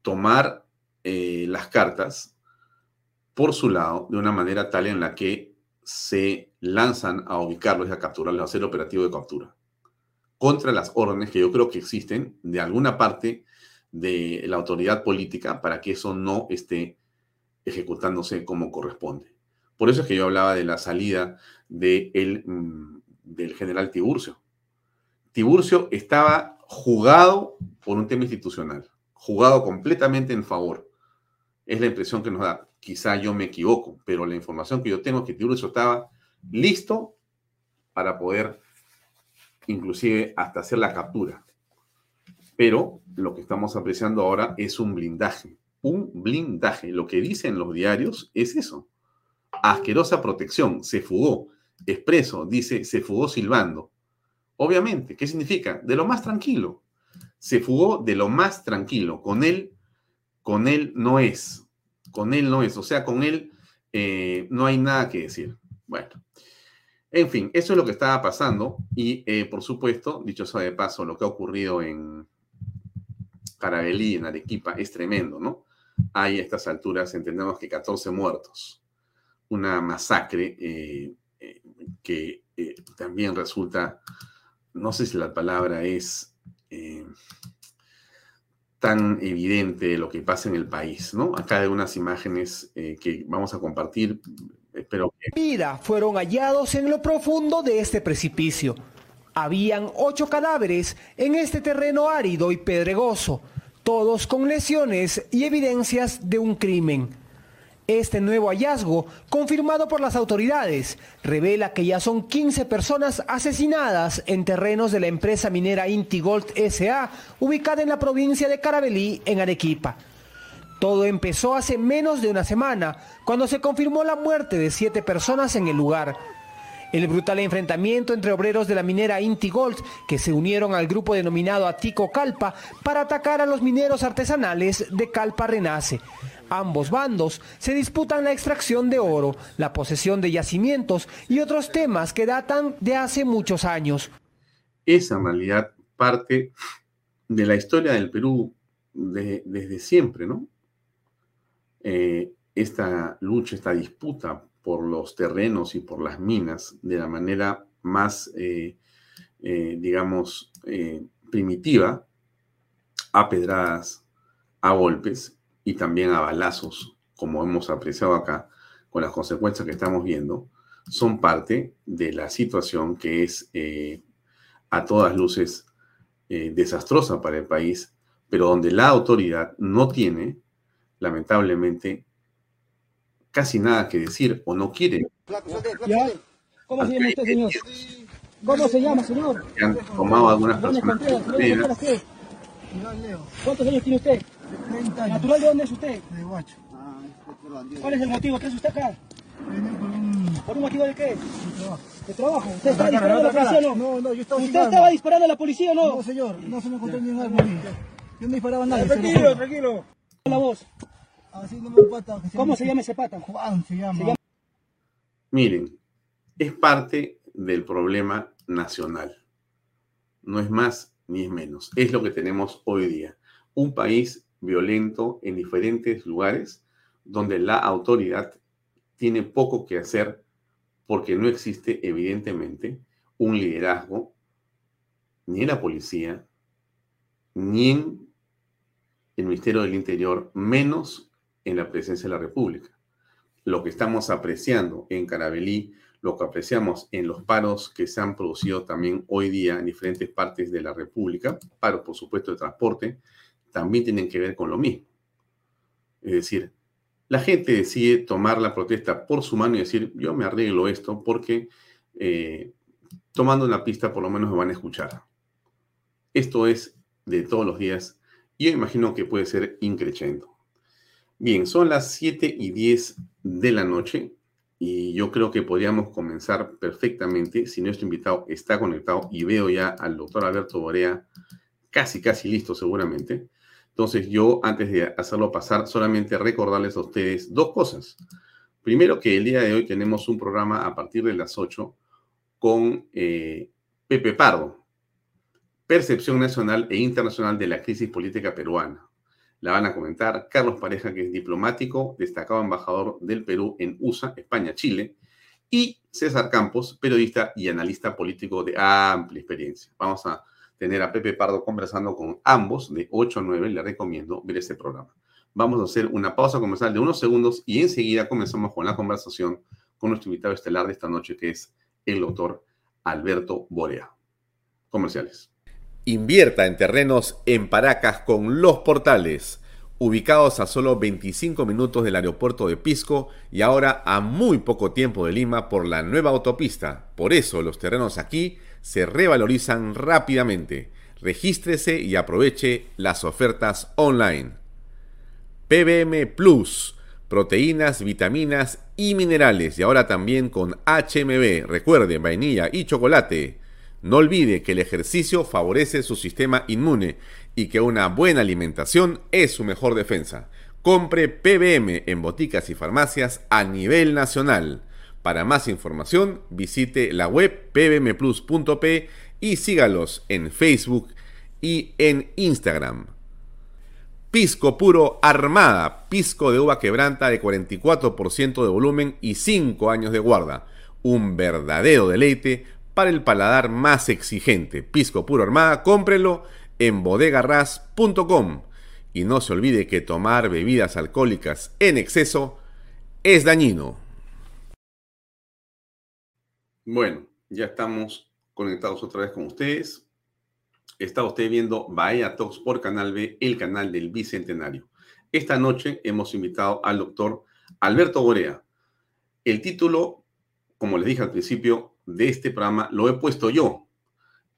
tomar eh, las cartas por su lado de una manera tal en la que se lanzan a ubicarlos y a capturarlos, a hacer operativo de captura contra las órdenes que yo creo que existen de alguna parte de la autoridad política para que eso no esté ejecutándose como corresponde. Por eso es que yo hablaba de la salida de mm, del general Tiburcio. Tiburcio estaba jugado por un tema institucional, jugado completamente en favor. Es la impresión que nos da. Quizá yo me equivoco, pero la información que yo tengo es que Tiburcio estaba listo para poder inclusive hasta hacer la captura. Pero lo que estamos apreciando ahora es un blindaje, un blindaje. Lo que dicen los diarios es eso. Asquerosa protección, se fugó. Expreso dice, se fugó silbando. Obviamente, ¿qué significa? De lo más tranquilo. Se fugó de lo más tranquilo. Con él, con él no es. Con él no es. O sea, con él eh, no hay nada que decir. Bueno, en fin, eso es lo que estaba pasando y, eh, por supuesto, dicho sea de paso, lo que ha ocurrido en Carabelí, en Arequipa, es tremendo, ¿no? Hay a estas alturas, entendemos que 14 muertos, una masacre eh, que también resulta, no sé si la palabra es tan evidente lo que pasa en el país, ¿no? Acá hay unas imágenes que vamos a compartir Espero Vida fueron hallados en lo profundo de este precipicio. Habían ocho cadáveres en este terreno árido y pedregoso, todos con lesiones y evidencias de un crimen. Este nuevo hallazgo, confirmado por las autoridades, revela que ya son 15 personas asesinadas en terrenos de la empresa minera Intigold SA, ubicada en la provincia de Carabelí, en Arequipa. Todo empezó hace menos de una semana, cuando se confirmó la muerte de siete personas en el lugar. El brutal enfrentamiento entre obreros de la minera Inti Gold, que se unieron al grupo denominado Atico Calpa para atacar a los mineros artesanales de Calpa Renace. Ambos bandos se disputan la extracción de oro, la posesión de yacimientos y otros temas que datan de hace muchos años. Esa realidad parte de la historia del Perú desde siempre, ¿no? Eh, esta lucha, esta disputa por los terrenos y por las minas de la manera más, eh, eh, digamos, primitiva, a pedradas, a golpes y también a balazos, como hemos apreciado acá, con las consecuencias que estamos viendo, son parte de la situación que es a todas luces desastrosa para el país, pero donde la autoridad no tiene lamentablemente, casi nada que decir o no quiere. ¿Cómo se llama usted, señor? ¿Cómo se llama, señor? han tomado algunas personas. ¿Cuántos años tiene usted? 30 años. ¿Natural de dónde es usted? De Guacho. ¿Cuál es el motivo? ¿Qué hace usted acá? por un... ¿Por un motivo de qué? De trabajo. ¿De trabajo? ¿Usted estaba disparando a la policía o no? No, no, yo estaba ¿Usted estaba disparando a la policía o no? No, señor, no se me encontró ni un arma. Yo no disparaba a nadie. Tranquilo, tranquilo la voz. ¿Cómo se llama ese pata? Juan se llama. Miren, es parte del problema nacional. No es más ni es menos. Es lo que tenemos hoy día. Un país violento en diferentes lugares donde la autoridad tiene poco que hacer porque no existe evidentemente un liderazgo ni en la policía, ni en el Ministerio del Interior, menos en la presidencia de la República. Lo que estamos apreciando en Carabelí, lo que apreciamos en los paros que se han producido también hoy día en diferentes partes de la República, paros por supuesto de transporte, también tienen que ver con lo mismo. Es decir, la gente decide tomar la protesta por su mano y decir, yo me arreglo esto porque eh, tomando una pista por lo menos me van a escuchar. Esto es de todos los días y yo imagino que puede ser increchendo. Bien, son las 7 y 10 de la noche y yo creo que podríamos comenzar perfectamente si nuestro invitado está conectado y veo ya al doctor Alberto Borea casi, casi listo seguramente. Entonces yo, antes de hacerlo pasar, solamente recordarles a ustedes dos cosas. Primero, que el día de hoy tenemos un programa a partir de las 8 con eh, Pepe Pardo, Percepción Nacional e Internacional de la Crisis Política Peruana. La van a comentar Carlos Pareja, que es diplomático, destacado embajador del Perú en USA, España, Chile, y César Campos, periodista y analista político de amplia experiencia. Vamos a tener a Pepe Pardo conversando con ambos de 8 a 9. Le recomiendo ver este programa. Vamos a hacer una pausa comercial de unos segundos y enseguida comenzamos con la conversación con nuestro invitado estelar de esta noche, que es el doctor Alberto Borea. Comerciales. Invierta en terrenos en Paracas con los portales, ubicados a solo 25 minutos del aeropuerto de Pisco y ahora a muy poco tiempo de Lima por la nueva autopista. Por eso los terrenos aquí se revalorizan rápidamente. Regístrese y aproveche las ofertas online. PBM Plus, proteínas, vitaminas y minerales y ahora también con HMB, recuerde, vainilla y chocolate. No olvide que el ejercicio favorece su sistema inmune y que una buena alimentación es su mejor defensa. Compre PBM en boticas y farmacias a nivel nacional. Para más información, visite la web pbmplus.p y sígalos en Facebook y en Instagram. Pisco puro Armada, pisco de uva quebranta de 44% de volumen y 5 años de guarda. Un verdadero deleite para el paladar más exigente. Pisco puro Armada, cómprelo en bodegarras.com. Y no se olvide que tomar bebidas alcohólicas en exceso es dañino. Bueno, ya estamos conectados otra vez con ustedes. Está usted viendo Bahía Talks por Canal B, el canal del Bicentenario. Esta noche hemos invitado al doctor Alberto Gorea. El título, como les dije al principio de este programa, lo he puesto yo.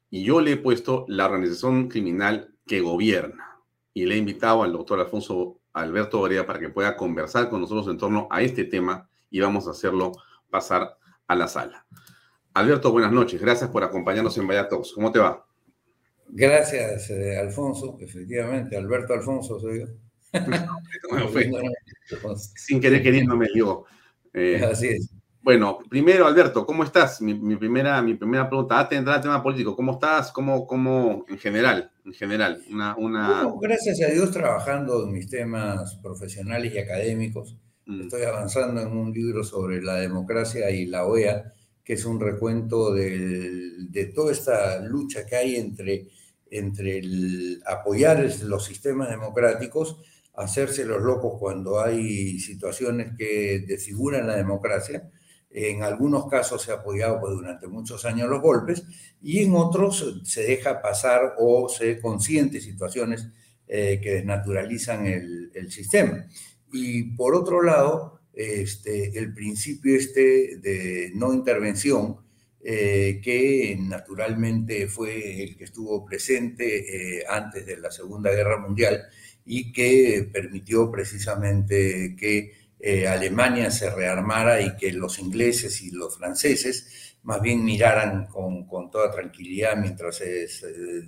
Y yo le he puesto la organización criminal que gobierna. Y le he invitado al doctor Alfonso Alberto Gorea para que pueda conversar con nosotros en torno a este tema y vamos a hacerlo pasar a la sala. Alberto, buenas noches. Gracias por acompañarnos en Vaya ¿Cómo te va? Gracias, eh, Alfonso. Efectivamente, Alberto Alfonso soy yo. Sin querer queriéndome, digo. Eh, Así es. Bueno, primero, Alberto, ¿cómo estás? Mi, primera, mi primera pregunta, antes de tema político, ¿cómo estás? ¿Cómo, cómo en general? En general, una... una... gracias a Dios trabajando en mis temas profesionales y académicos. Mm. Estoy avanzando en un libro sobre la democracia y la OEA que es un recuento de toda esta lucha que hay entre, entre apoyar los sistemas democráticos, hacerse los locos cuando hay situaciones que desfiguran la democracia. En algunos casos se ha apoyado pues, durante muchos años los golpes y en otros se deja pasar o se consiente situaciones eh, que desnaturalizan el sistema. Y por otro lado, este, el principio este de no intervención, eh, que naturalmente fue el que estuvo presente eh, antes de la Segunda Guerra Mundial y que permitió precisamente que eh, Alemania se rearmara y que los ingleses y los franceses más bien miraran con, con toda tranquilidad mientras se,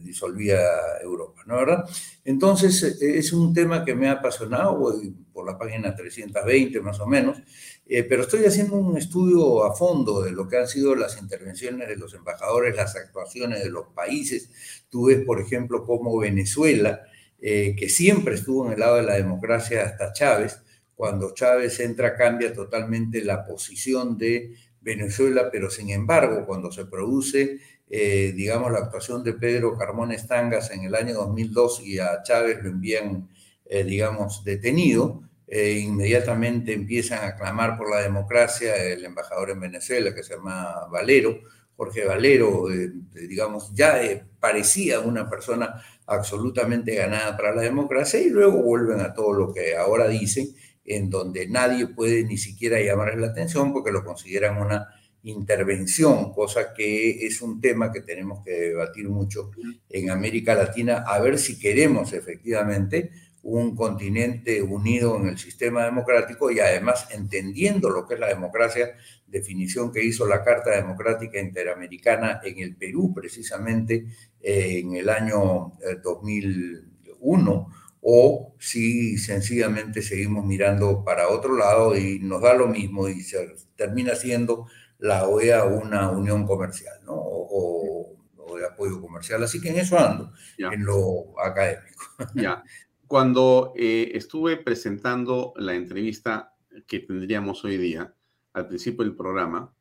disolvía Europa, ¿no verdad? Entonces, eh, es un tema que me ha apasionado, voy por la página 320 más o menos, eh, pero estoy haciendo un estudio a fondo de lo que han sido las intervenciones de los embajadores, las actuaciones de los países. Tú ves, por ejemplo, cómo Venezuela, eh, que siempre estuvo en el lado de la democracia hasta Chávez, cuando Chávez entra cambia totalmente la posición de Venezuela, pero sin embargo, cuando se produce, eh, digamos, la actuación de Pedro Carmón Estangas en el año 2002 y a Chávez lo envían, eh, digamos, detenido, eh, inmediatamente empiezan a clamar por la democracia el embajador en Venezuela, que se llama Valero, Jorge Valero, digamos, ya parecía una persona absolutamente ganada para la democracia y luego vuelven a todo lo que ahora dicen, en donde nadie puede ni siquiera llamarles la atención porque lo consideran una intervención, cosa que es un tema que tenemos que debatir mucho en América Latina, a ver si queremos efectivamente un continente unido en el sistema democrático y además entendiendo lo que es la democracia, definición que hizo la Carta Democrática Interamericana en el Perú precisamente eh, en el año 2001, eh, o si sencillamente seguimos mirando para otro lado y nos da lo mismo y se termina siendo la OEA una unión comercial, ¿no? O, de apoyo comercial. Así que en eso ando, en lo académico. Ya. Cuando eh, estuve presentando la entrevista que tendríamos hoy día, al principio del programa,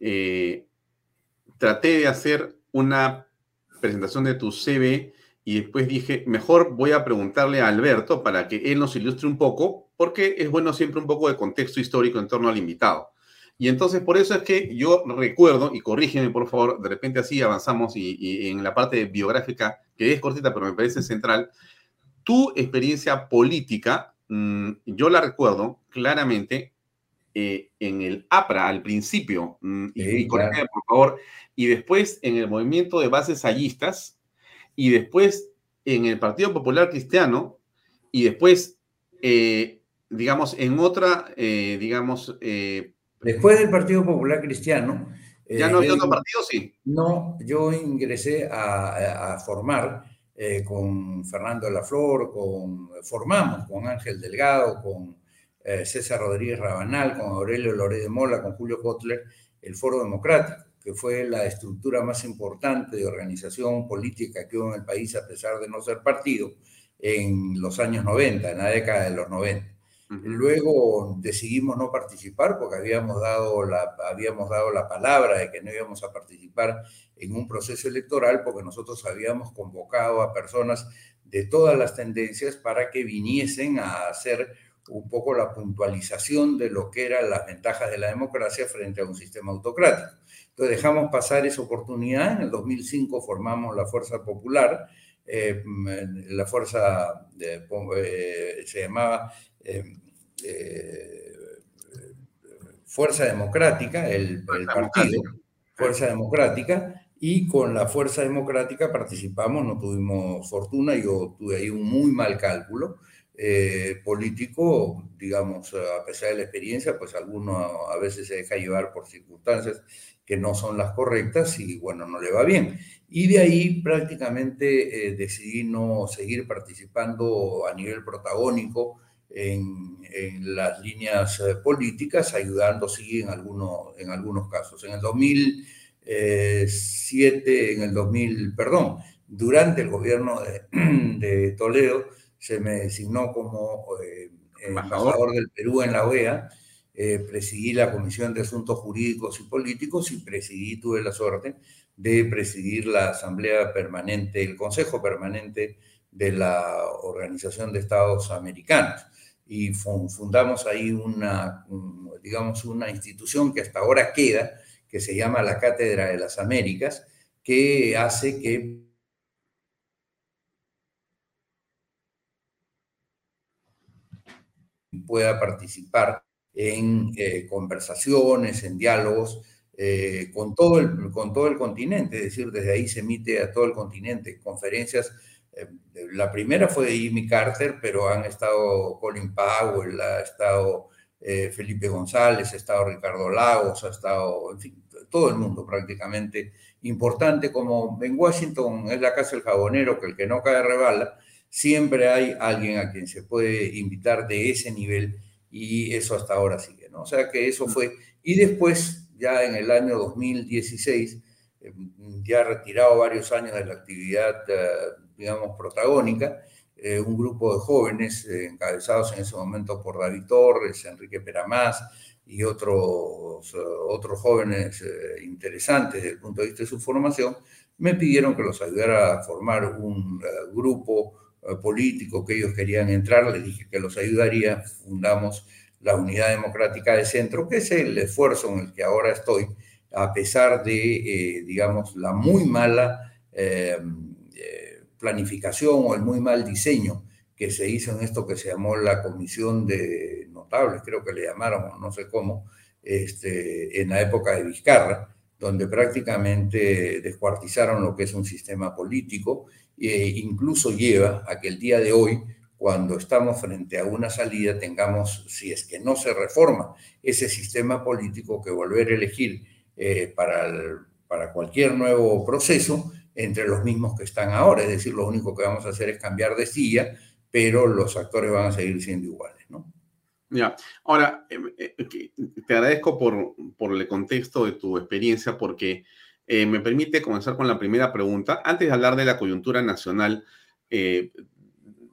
eh, traté de hacer una presentación de tu CV y después dije, mejor voy a preguntarle a Alberto para que él nos ilustre un poco, porque es bueno siempre un poco de contexto histórico en torno al invitado. Y entonces por eso es que yo recuerdo, y corrígeme por favor, de repente así avanzamos y, en la parte biográfica, que es cortita pero me parece central, tu experiencia política, mm, yo la recuerdo claramente eh, en el APRA al principio, mm, y, por favor, y después en el movimiento de bases hallistas, y después en el Partido Popular Cristiano, y después, eh, digamos, en otra, eh, digamos, Después del Partido Popular Cristiano. ¿Ya no había otro partido, sí? No, yo ingresé a, formar eh, con Fernando de la Flor, con, formamos con Ángel Delgado, con eh, César Rodríguez Rabanal, con Aurelio Loré de Mola, con Julio Kotler, el Foro Democrático, que fue la estructura más importante de organización política que hubo en el país, a pesar de no ser partido, en los años 90, en la década de los 90. Luego decidimos no participar porque habíamos dado, la, habíamos dado la palabra de que no íbamos a participar en un proceso electoral porque nosotros habíamos convocado a personas de todas las tendencias para que viniesen a hacer un poco la puntualización de lo que eran las ventajas de la democracia frente a un sistema autocrático. Entonces dejamos pasar esa oportunidad. En el 2005 formamos la Fuerza Popular. Eh, la fuerza eh, se llamaba eh, eh, Fuerza Democrática, el, partido, Fuerza Democrática, y con la Fuerza Democrática participamos, no tuvimos fortuna, yo tuve ahí un muy mal cálculo eh, político, digamos, a pesar de la experiencia, pues alguno a veces se deja llevar por circunstancias que no son las correctas y bueno, no le va bien. Y de ahí prácticamente decidí no seguir participando a nivel protagónico en, las líneas eh, políticas, ayudando, sí, en, alguno, en algunos casos. En el 2007, en el 2000, perdón, durante el gobierno de, Toledo, se me designó como eh, embajador del Perú en la OEA. Eh, presidí la Comisión de Asuntos Jurídicos y Políticos y presidí, tuve la suerte de presidir la Asamblea Permanente, el Consejo Permanente de la Organización de Estados Americanos. Y fundamos ahí una, digamos, una institución que hasta ahora queda, que se llama la Cátedra de las Américas, que hace que pueda participar en eh, conversaciones, en diálogos eh, con, todo el, con todo el continente, es decir, desde ahí se emite a todo el continente, conferencias. Eh, la primera fue de Jimmy Carter, pero han estado Colin Powell, ha estado Felipe González, ha estado Ricardo Lagos, ha estado, en fin, todo el mundo prácticamente. Importante, como en Washington es la casa del jabonero, que el que no cae rebala, siempre hay alguien a quien se puede invitar de ese nivel y eso hasta ahora sigue, ¿no? O sea que eso fue, y después, ya en el año 2016, eh, ya retirado varios años de la actividad digamos, protagónica, eh, un grupo de jóvenes eh, encabezados en ese momento por David Torres, Enrique Peramás y otros, eh, otros jóvenes interesantes desde el punto de vista de su formación, me pidieron que los ayudara a formar un grupo político que ellos querían entrar, les dije que los ayudaría, fundamos la Unidad Democrática de Centro, que es el esfuerzo en el que ahora estoy, a pesar de, digamos, la muy mala planificación o el muy mal diseño que se hizo en esto que se llamó la Comisión de Notables, creo que le llamaron, no sé cómo, este, en la época de Vizcarra, donde prácticamente descuartizaron lo que es un sistema político e incluso lleva a que el día de hoy, cuando estamos frente a una salida, tengamos, si es que no se reforma ese sistema político, que volver a elegir eh, para, para cualquier nuevo proceso entre los mismos que están ahora. Es decir, lo único que vamos a hacer es cambiar de silla pero los actores van a seguir siendo iguales, ¿no? Ya, ahora, em, eh, te agradezco por, por el contexto de tu experiencia porque eh, me permite comenzar con la primera pregunta. Antes de hablar de la coyuntura nacional, eh,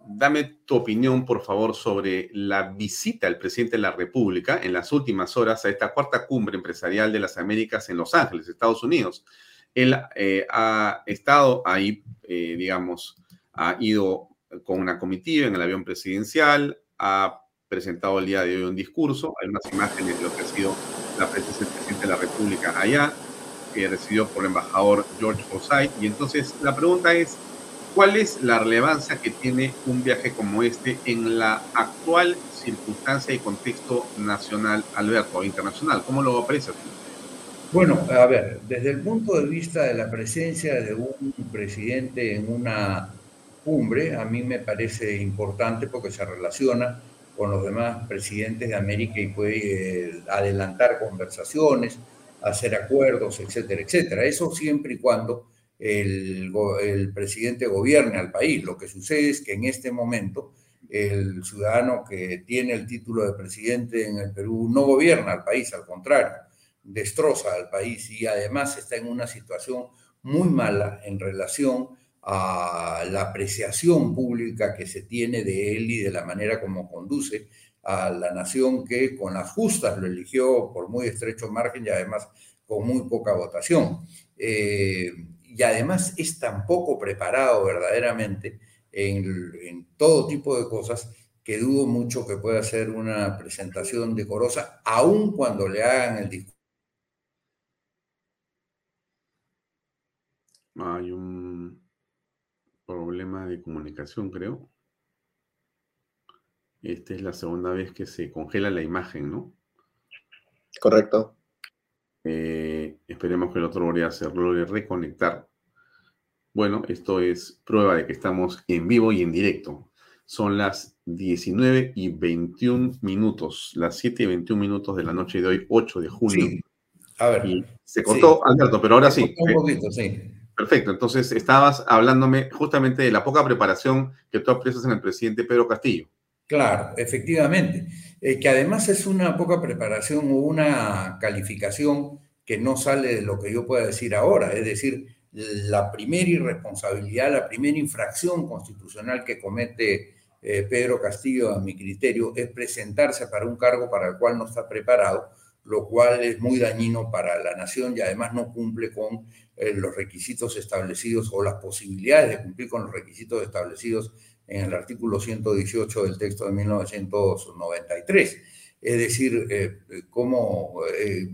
dame tu opinión, por favor, sobre la visita del presidente de la República en las últimas horas a esta cuarta cumbre empresarial de las Américas en Los Ángeles, Estados Unidos. Él ha estado ahí, digamos, ha ido con una comitiva en el avión presidencial, ha presentado el día de hoy un discurso, hay unas imágenes de lo que ha sido la presencia del presidente de la República allá, que recibido por el embajador George Forsyth. Y entonces la pregunta es, ¿cuál es la relevancia que tiene un viaje como este en la actual circunstancia y contexto nacional, Alberto, internacional? ¿Cómo lo aprecias? Bueno, a ver, desde el punto de vista de la presencia de un presidente en una cumbre a mí me parece importante porque se relaciona con los demás presidentes de América y puede eh, adelantar conversaciones, hacer acuerdos, etcétera, etcétera. Eso siempre y cuando el, presidente gobierne al país. Lo que sucede es que en este momento el ciudadano que tiene el título de presidente en el Perú no gobierna al país, al contrario, destroza al país y además está en una situación muy mala en relación a la apreciación pública que se tiene de él y de la manera como conduce a la nación que con las justas lo eligió por muy estrecho margen y además con muy poca votación. Eh, y además es tan poco preparado verdaderamente en, en, todo tipo de cosas que dudo mucho que pueda hacer una presentación decorosa, aun cuando le hagan el discurso. Hay un problema de comunicación, creo. Esta es la segunda vez que se congela la imagen, ¿no? Correcto. Eh, esperemos que el otro lo a hacerlo y reconectar. Bueno, esto es prueba de que estamos en vivo y en directo. Son las 19 y 21 minutos, las 7 y 21 minutos de la noche de hoy, 8 de junio. Sí. A ver. se cortó, Alberto, pero ahora sí. Un poquito, sí. Perfecto, entonces estabas hablándome justamente de la poca preparación que tú aprecias en el presidente Pedro Castillo. Claro, efectivamente, eh, que además es una poca preparación o una calificación que no sale de lo que yo pueda decir ahora, es decir, la primera irresponsabilidad, la primera infracción constitucional que comete eh, Pedro Castillo, a mi criterio, es presentarse para un cargo para el cual no está preparado, lo cual es muy dañino para la nación y además no cumple con eh, los requisitos establecidos o las posibilidades de cumplir con los requisitos establecidos en el artículo 118 del texto de 1993. Es decir, eh, cómo eh,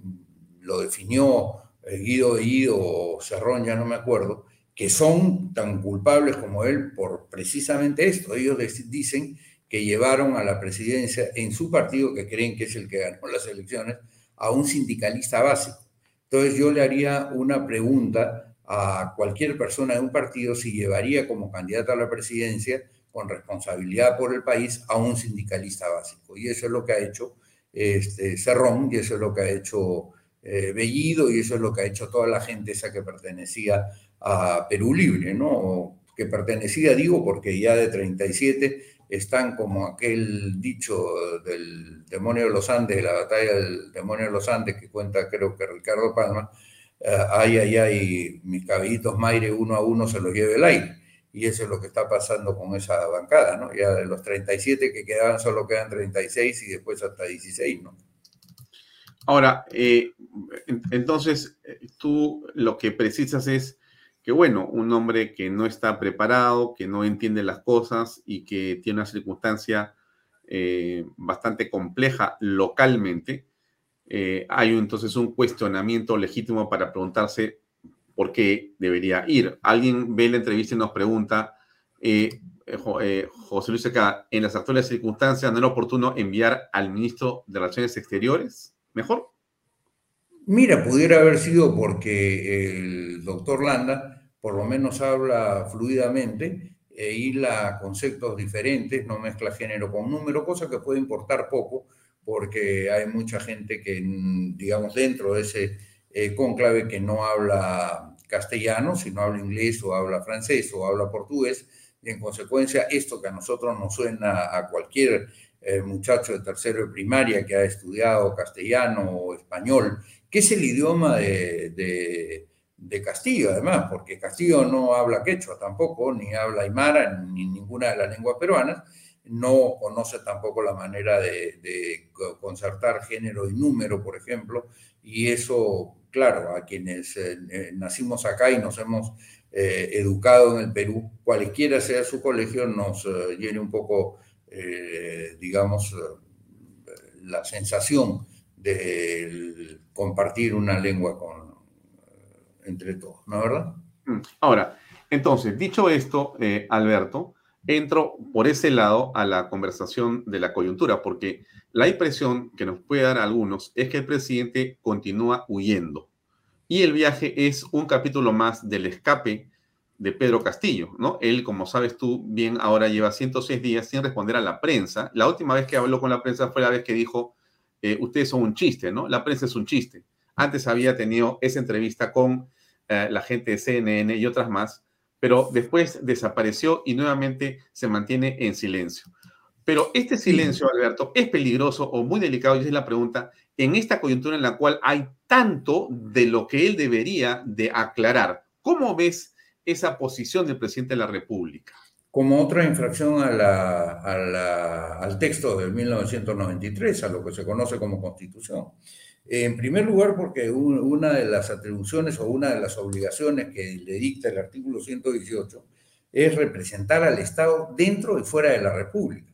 lo definió Guido Guido o Cerrón, ya no me acuerdo, que son tan culpables como él por precisamente esto. Ellos dicen que llevaron a la presidencia en su partido, que creen que es el que ganó las elecciones, a un sindicalista básico. Entonces yo le haría una pregunta a cualquier persona de un partido si llevaría como candidato a la presidencia con responsabilidad por el país a un sindicalista básico. Y eso es lo que ha hecho este, Cerrón, y eso es lo que ha hecho eh, Bellido, y eso es lo que ha hecho toda la gente esa que pertenecía a Perú Libre, ¿no? Que pertenecía, digo, porque ya de 37 están como aquel dicho del demonio de los Andes, de la batalla del demonio de los Andes, que cuenta creo que Ricardo Palma, eh, ay, ay, ay, mis cabellitos Maire uno a uno se los lleve el aire. Y eso es lo que está pasando con esa bancada, ¿no? Ya de los 37 que quedaban solo quedan 36 y después hasta 16, ¿no? Ahora, eh, entonces, eh, tú lo que precisas es que bueno, un hombre que no está preparado, que no entiende las cosas y que tiene una circunstancia eh, bastante compleja localmente, hay entonces un cuestionamiento legítimo para preguntarse por qué debería ir. Alguien ve la entrevista y nos pregunta Eh, eh, José Luis acá, en las actuales circunstancias, ¿no era oportuno enviar al ministro de Relaciones Exteriores? ¿Mejor? Mira, pudiera haber sido porque el doctor Landa por lo menos habla fluidamente e hila conceptos diferentes, no mezcla género con número, cosa que puede importar poco porque hay mucha gente que, digamos, dentro de ese eh, conclave que no habla castellano, sino habla inglés o habla francés o habla portugués, y en consecuencia esto que a nosotros nos suena a cualquier eh, muchacho de tercero de primaria que ha estudiado castellano o español, que es el idioma de, de, Castillo, además, porque Castillo no habla quechua tampoco, ni habla aymara, ni ninguna de las lenguas peruanas, no conoce tampoco la manera de, de, concertar género y número, por ejemplo, y eso, claro, a quienes eh, eh, nacimos acá y nos hemos eh, educado en el Perú, cualquiera sea su colegio, nos llene un poco, digamos, la sensación de compartir una lengua con, entre todos, ¿no es verdad? Mm. Ahora, entonces, dicho esto, Alberto, entro por ese lado a la conversación de la coyuntura, porque la impresión que nos puede dar algunos es que el presidente continúa huyendo. Y el viaje es un capítulo más del escape de Pedro Castillo, ¿no? Él, como sabes tú bien, ahora lleva 106 días sin responder a la prensa. La última vez que habló con la prensa fue la vez que dijo, eh, ustedes son un chiste, ¿no? La prensa es un chiste. Antes había tenido esa entrevista con eh, la gente de CNN y otras más, pero después desapareció y nuevamente se mantiene en silencio. Pero este silencio, Alberto, es peligroso o muy delicado, y es la pregunta, en esta coyuntura en la cual hay tanto de lo que él debería de aclarar. ¿Cómo ves esa posición del presidente de la República? Como otra infracción al texto de 1993, a lo que se conoce como constitución. En primer lugar, porque una de las atribuciones o una de las obligaciones que le dicta el artículo 118 es representar al Estado dentro y fuera de la República,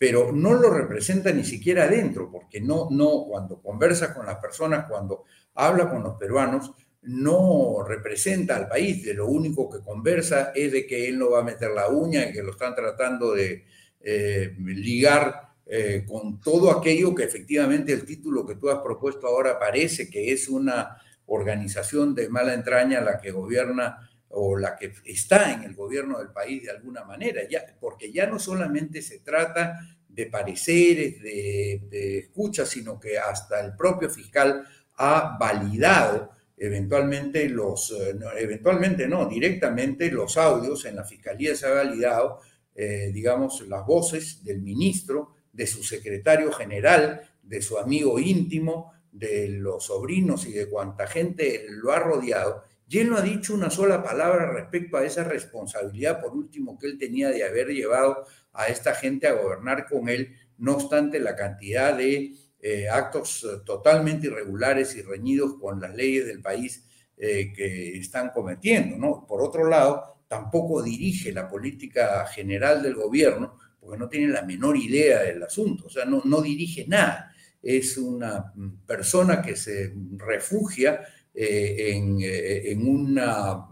pero no lo representa ni siquiera dentro, porque no, no, cuando conversa con las personas, cuando habla con los peruanos, no representa al país, de lo único que conversa es de que él no va a meter la uña y que lo están tratando de eh, ligar eh, con todo aquello que efectivamente el título que tú has propuesto ahora parece que es una organización de mala entraña la que gobierna o la que está en el gobierno del país de alguna manera, ya, porque ya no solamente se trata de pareceres, de, de escuchas, sino que hasta el propio fiscal ha validado eventualmente los, eh, eventualmente no, directamente los audios en la fiscalía se ha validado, eh, digamos, las voces del ministro de su secretario general, de su amigo íntimo, de los sobrinos y de cuanta gente lo ha rodeado, y él no ha dicho una sola palabra respecto a esa responsabilidad, por último, que él tenía de haber llevado a esta gente a gobernar con él, no obstante la cantidad de eh, actos eh, totalmente irregulares y reñidos con las leyes del país eh, que están cometiendo. ¿no? Por otro lado, tampoco dirige la política general del gobierno, porque no tiene la menor idea del asunto, o sea, no, no dirige nada. Es una persona que se refugia eh, en, eh, en, una,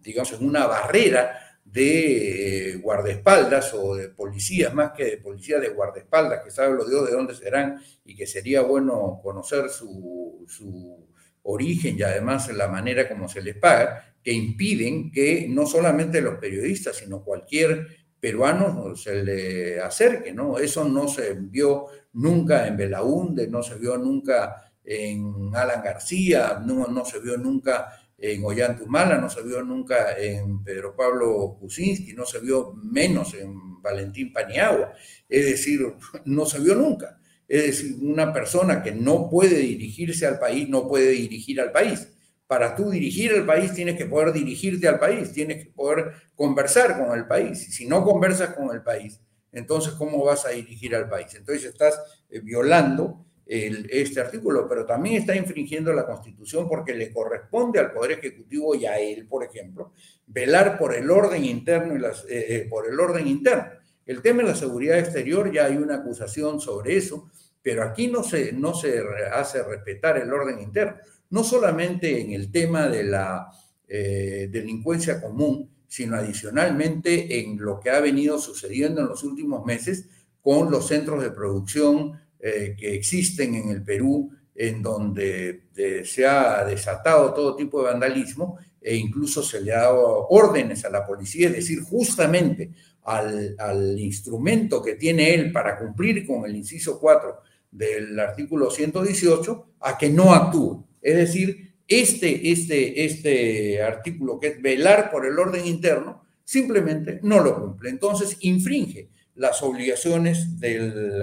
digamos, en una barrera de eh, guardaespaldas o de policías, más que de policías de guardaespaldas, que sabe los Dios de dónde serán y que sería bueno conocer su, su origen y además la manera como se les paga, que impiden que no solamente los periodistas, sino cualquier peruanos se le acerque, ¿no? Eso no se vio nunca en Belaúnde, no se vio nunca en Alan García, no, no se vio nunca en Ollantumala, no se vio nunca en Pedro Pablo Kuczynski, no se vio menos en Valentín Paniagua, es decir, no se vio nunca. Es decir, una persona que no puede dirigirse al país, no puede dirigir al país para tú dirigir el país tienes que poder dirigirte al país, tienes que poder conversar con el país. Si no conversas con el país, entonces ¿cómo vas a dirigir al país? Entonces estás eh, violando este artículo, pero también está infringiendo la Constitución porque le corresponde al Poder Ejecutivo y a él, por ejemplo, velar por el orden interno eh, eh, por el orden interno. El tema de la seguridad exterior ya hay una acusación sobre eso, pero aquí no se, no se hace respetar el orden interno no solamente en el tema de la eh, delincuencia común, sino adicionalmente en lo que ha venido sucediendo en los últimos meses con los centros de producción eh, que existen en el Perú, en donde eh, se ha desatado todo tipo de vandalismo e incluso se le ha dado órdenes a la policía, es decir, justamente al, al instrumento que tiene él para cumplir con el inciso 4 del artículo 118, a que no actúe. Es decir, este, este, este artículo que es velar por el orden interno, simplemente no lo cumple. Entonces, infringe las obligaciones de,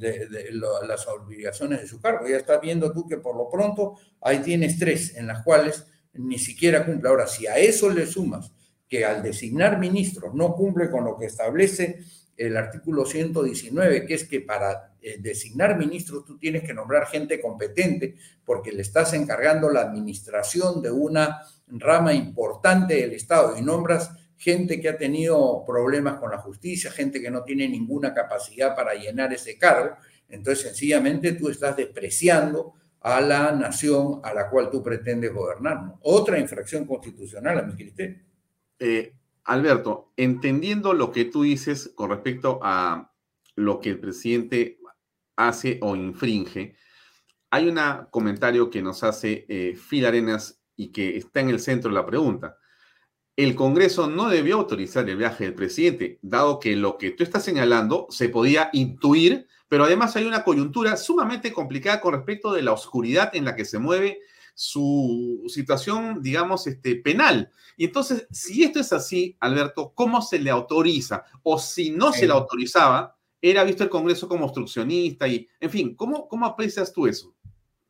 las obligaciones de su cargo. Ya estás viendo tú que por lo pronto ahí tienes tres en las cuales ni siquiera cumple. Ahora, si a eso le sumas que al designar ministros no cumple con lo que establece el artículo 119, que es que para eh, designar ministros tú tienes que nombrar gente competente porque le estás encargando la administración de una rama importante del Estado y nombras gente que ha tenido problemas con la justicia, gente que no tiene ninguna capacidad para llenar ese cargo, entonces sencillamente tú estás despreciando a la nación a la cual tú pretendes gobernar. Otra infracción constitucional a mi. Eh, Alberto, entendiendo lo que tú dices con respecto a lo que el presidente hace o infringe, hay un comentario que nos hace eh, Arenas y que está en el centro de la pregunta. El Congreso no debió autorizar el viaje del presidente, dado que lo que tú estás señalando se podía intuir, pero además hay una coyuntura sumamente complicada con respecto de la oscuridad en la que se mueve su situación, digamos, este, penal. Y entonces, si esto es así, Alberto, ¿cómo se le autoriza? O si no se le autorizaba, era visto el Congreso como obstruccionista y, en fin, ¿cómo, cómo aprecias tú eso?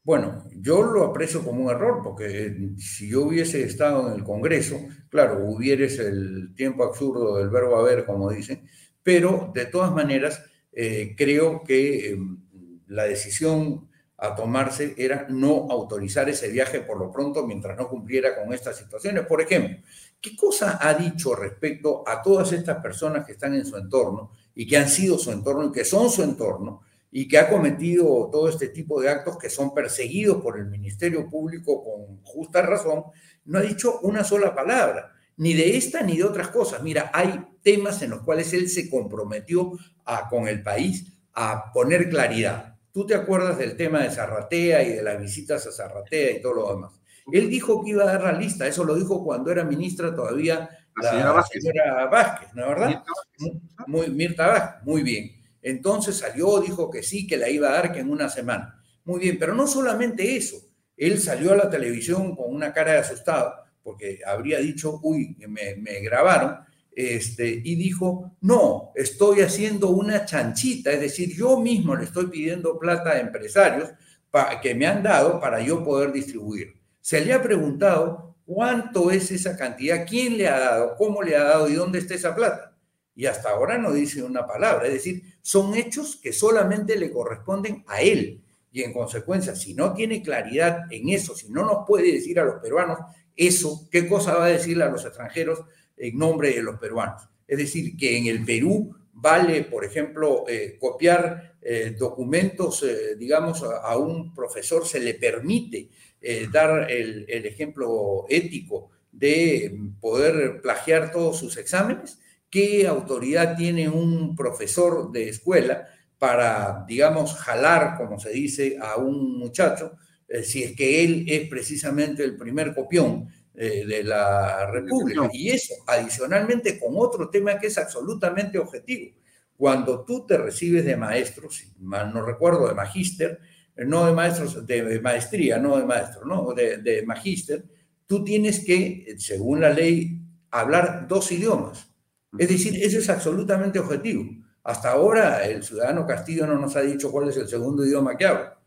Bueno, yo lo aprecio como un error, porque si yo hubiese estado en el Congreso, claro, hubieres el tiempo absurdo del verbo haber, como dicen, pero de todas maneras, eh, creo que em, la decisión a tomarse era no autorizar ese viaje por lo pronto mientras no cumpliera con estas situaciones. Por ejemplo, ¿qué cosa ha dicho respecto a todas estas personas que están en su entorno y que han sido su entorno y que son su entorno y que ha cometido todo este tipo de actos que son perseguidos por el Ministerio Público con justa razón? No ha dicho una sola palabra, ni de esta ni de otras cosas. Mira, hay temas en los cuales él se comprometió a, con el país a poner claridad Tú te acuerdas del tema de Zarratea y de las visitas a Zarratea y todo lo demás. Él dijo que iba a dar la lista, eso lo dijo cuando era ministra todavía la, señora, Vázquez. ¿no es verdad? Mirta Vázquez. Muy, Mirta Vázquez, muy bien. Entonces salió, dijo que sí, que la iba a dar que en una semana. Muy bien, pero no solamente eso. Él salió a la televisión con una cara de asustado, porque habría dicho, uy, me, grabaron, este, y dijo, no, estoy haciendo una chanchita, es decir, yo mismo le estoy pidiendo plata a empresarios que me han dado para yo poder distribuir. Se le ha preguntado cuánto es esa cantidad, quién le ha dado, cómo le ha dado y dónde está esa plata. Y hasta ahora no dice una palabra, es decir, son hechos que solamente le corresponden a él. Y en consecuencia, si no tiene claridad en eso, si no nos puede decir a los peruanos eso, ¿qué cosa va a decirle a los extranjeros en nombre de los peruanos. Es decir, que en el Perú vale, por ejemplo, eh, copiar eh, documentos, eh, digamos, a, un profesor se le permite dar el, el, ejemplo ético de poder plagiar todos sus exámenes. ¿Qué autoridad tiene un profesor de escuela para, digamos, jalar, como se dice, a un muchacho, si es que él es precisamente el primer copión? Eh, de la República. Y eso, adicionalmente, con otro tema que es absolutamente objetivo. Cuando tú te recibes de maestro, si mal no recuerdo, de magíster, eh, no de maestros, de maestría, no de maestro, no, de, de magíster, tú tienes que, según la ley, hablar dos idiomas. Es decir, eso es absolutamente objetivo. Hasta ahora el ciudadano Castillo no nos ha dicho cuál es el segundo idioma que habla,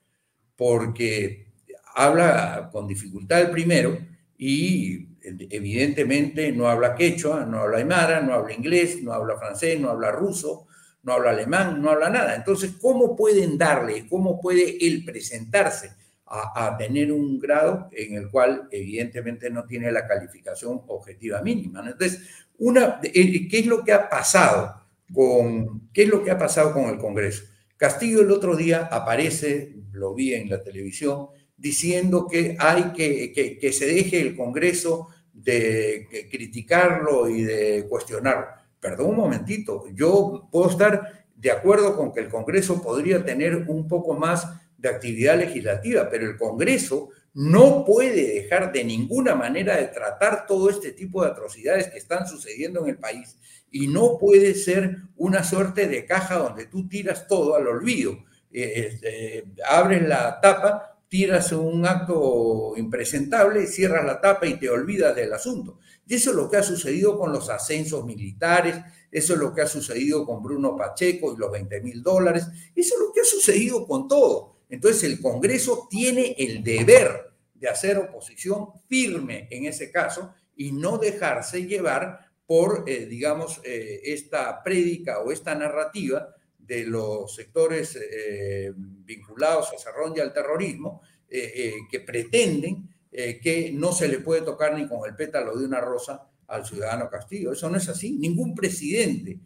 porque habla con dificultad el primero y evidentemente no habla quechua, no habla aymara, no habla inglés, no habla francés, no habla ruso, no habla alemán, no habla nada. Entonces, ¿cómo pueden darle, cómo puede él presentarse a, tener un grado en el cual evidentemente no tiene la calificación objetiva mínima? Entonces, una, eh, ¿qué es lo que ha pasado con, qué es lo que ha pasado con el Congreso? Castillo el otro día aparece, lo vi en la televisión, diciendo que hay que, que, se deje el Congreso de criticarlo y de cuestionarlo. Perdón un momentito, yo puedo estar de acuerdo con que el Congreso podría tener un poco más de actividad legislativa, pero el Congreso no puede dejar de ninguna manera de tratar todo este tipo de atrocidades que están sucediendo en el país y no puede ser una suerte de caja donde tú tiras todo al olvido. Eh, este, abres la tapa, tiras un acto impresentable, cierras la tapa y te olvidas del asunto. Y eso es lo que ha sucedido con los ascensos militares, eso es lo que ha sucedido con Bruno Pacheco y los 20 mil dólares, eso es lo que ha sucedido con todo. Entonces el Congreso tiene el deber de hacer oposición firme en ese caso y no dejarse llevar por, eh, digamos, eh, esta prédica o esta narrativa de los sectores eh, vinculados a Cerrón y al terrorismo que pretenden que no se le puede tocar ni con el pétalo de una rosa al ciudadano Castillo. Eso no es así. Ningún presidente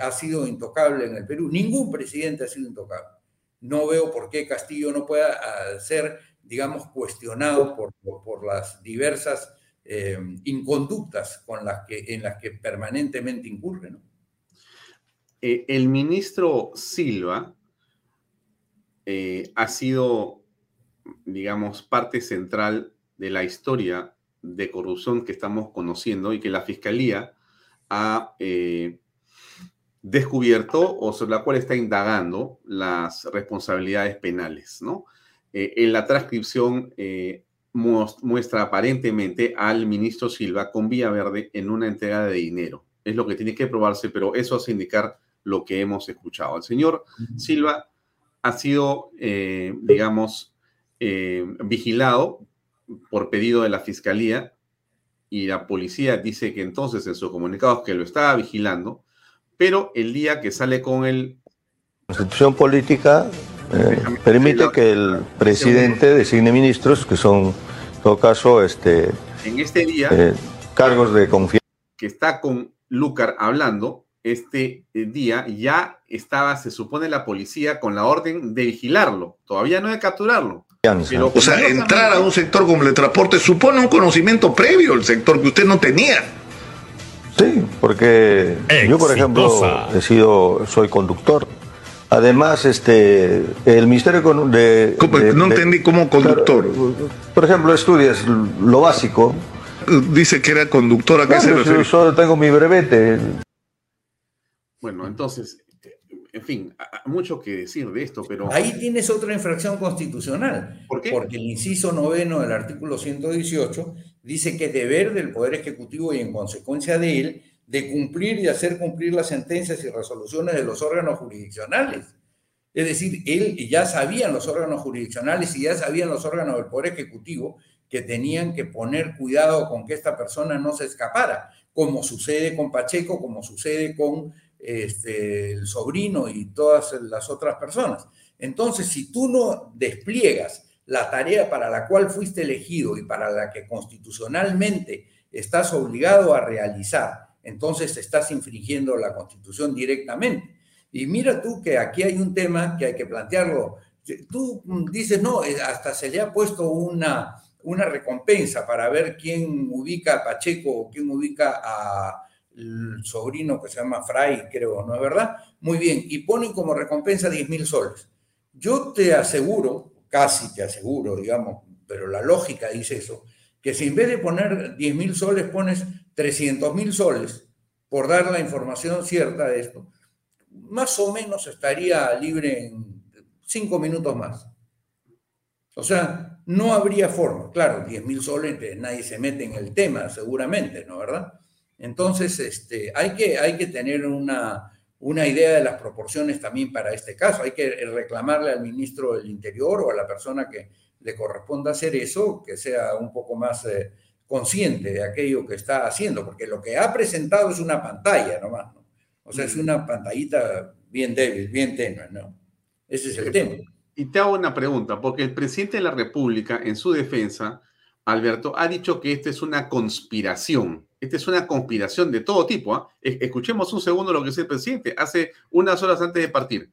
ha sido intocable en el Perú. Ningún presidente ha sido intocable. No veo por qué Castillo no pueda ah, ser, digamos, cuestionado por, por las diversas eh, inconductas con las que, en las que permanentemente incurre. Eh, el ministro Silva eh, ha sido, digamos, parte central de la historia de corrupción que estamos conociendo y que la Fiscalía ha descubierto o sobre la cual está indagando las responsabilidades penales, ¿no? en la transcripción muestra aparentemente al ministro Silva con Vía Verde en una entrega de dinero. Es lo que tiene que probarse, pero eso hace indicar lo que hemos escuchado. El señor Silva ha sido, eh, digamos, eh, vigilado por pedido de la fiscalía y la policía dice que entonces en sus comunicados que lo estaba vigilando, pero el día que sale con el... Constitución política eh, permite que el presidente designe ministros que son, en todo caso, este, en este día, eh, cargos de confianza. Que está con Lucar hablando, este eh, día ya estaba, se supone, la policía con la orden de vigilarlo, todavía no de capturarlo. o sea, entrar a un sector como el transporte supone un conocimiento previo el sector que usted no tenía. Sí, porque yo, por ejemplo, he sido, soy conductor Además, este, el Ministerio de... no entendí como conductor. por ejemplo, estudias lo básico. Dice que era conductor, ¿a qué se refiere? Yo solo tengo mi brevete. Bueno, entonces, en fin, mucho que decir de esto, pero... Ahí tienes otra infracción constitucional. ¿Por qué? Porque el inciso noveno del artículo 118 dice que es deber del Poder Ejecutivo y en consecuencia de él de cumplir y hacer cumplir las sentencias y resoluciones de los órganos jurisdiccionales. Es decir, él ya sabían los órganos jurisdiccionales y ya sabían los órganos del Poder Ejecutivo que tenían que poner cuidado con que esta persona no se escapara, como sucede con Pacheco, como sucede con este, el sobrino y todas las otras personas. Entonces, si tú no despliegas la tarea para la cual fuiste elegido y para la que constitucionalmente estás obligado a realizar, entonces estás infringiendo la constitución directamente. Y mira tú que aquí hay un tema que hay que plantearlo. Tú dices, no, eh, hasta se le ha puesto una, una recompensa para ver quién ubica a Pacheco o quién ubica a el sobrino que se llama Fray, creo, ¿no es verdad? Muy bien, y ponen como recompensa 10 mil soles. Yo te aseguro, casi te aseguro, digamos, pero la lógica dice eso, que si en vez de poner 10 mil soles pones 300 mil soles por dar la información cierta de esto, más o menos estaría libre en cinco minutos más. O sea, no habría forma. Claro, 10 mil soles, nadie se mete en el tema, seguramente, ¿no? ¿Verdad? Entonces, este, hay, que, hay que tener una, una idea de las proporciones también para este caso. Hay que reclamarle al ministro del Interior o a la persona que le corresponda hacer eso, que sea un poco más eh, consciente de aquello que está haciendo, porque lo que ha presentado es una pantalla nomás, ¿no? O sea, es mm. una pantallita bien débil, bien tenue, ¿no? Ese es el tema. Y te hago una pregunta, porque el presidente de la República, en su defensa, Alberto, ha dicho que esta es una conspiración. Esta es una conspiración de todo tipo. ¿ah? Escuchemos un segundo lo que dice el presidente hace unas horas antes de partir.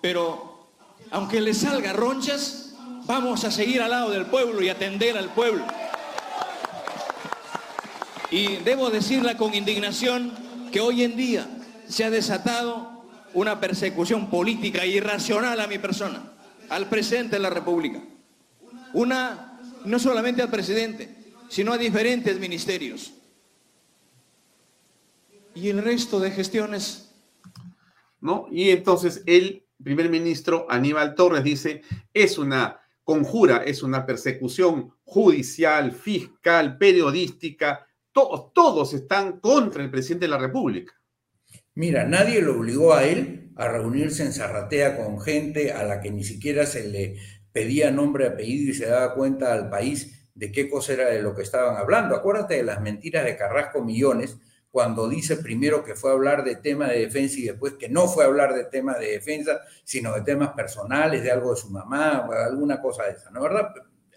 Pero, aunque le salga ronchas, Vamos a seguir al lado del pueblo y atender al pueblo. Y debo decirla con indignación que hoy en día se ha desatado una persecución política irracional a mi persona, al presidente de la República. Una, no solamente al presidente, sino a diferentes ministerios. Y el resto de gestiones. ¿No? Y entonces el primer ministro Aníbal Torres dice, es una conjura, es una persecución judicial, fiscal, periodística, todos, todos están contra el presidente de la República. Mira, nadie lo obligó a él a reunirse en Zarratea con gente a la que ni siquiera se le pedía nombre, apellido y se daba cuenta al país de qué cosa era de lo que estaban hablando. Acuérdate de las mentiras de Carrasco Millones, cuando dice primero que fue a hablar de tema de defensa y después que no fue a hablar de tema de defensa, sino de temas personales, de algo de su mamá, alguna cosa de esa, ¿no verdad?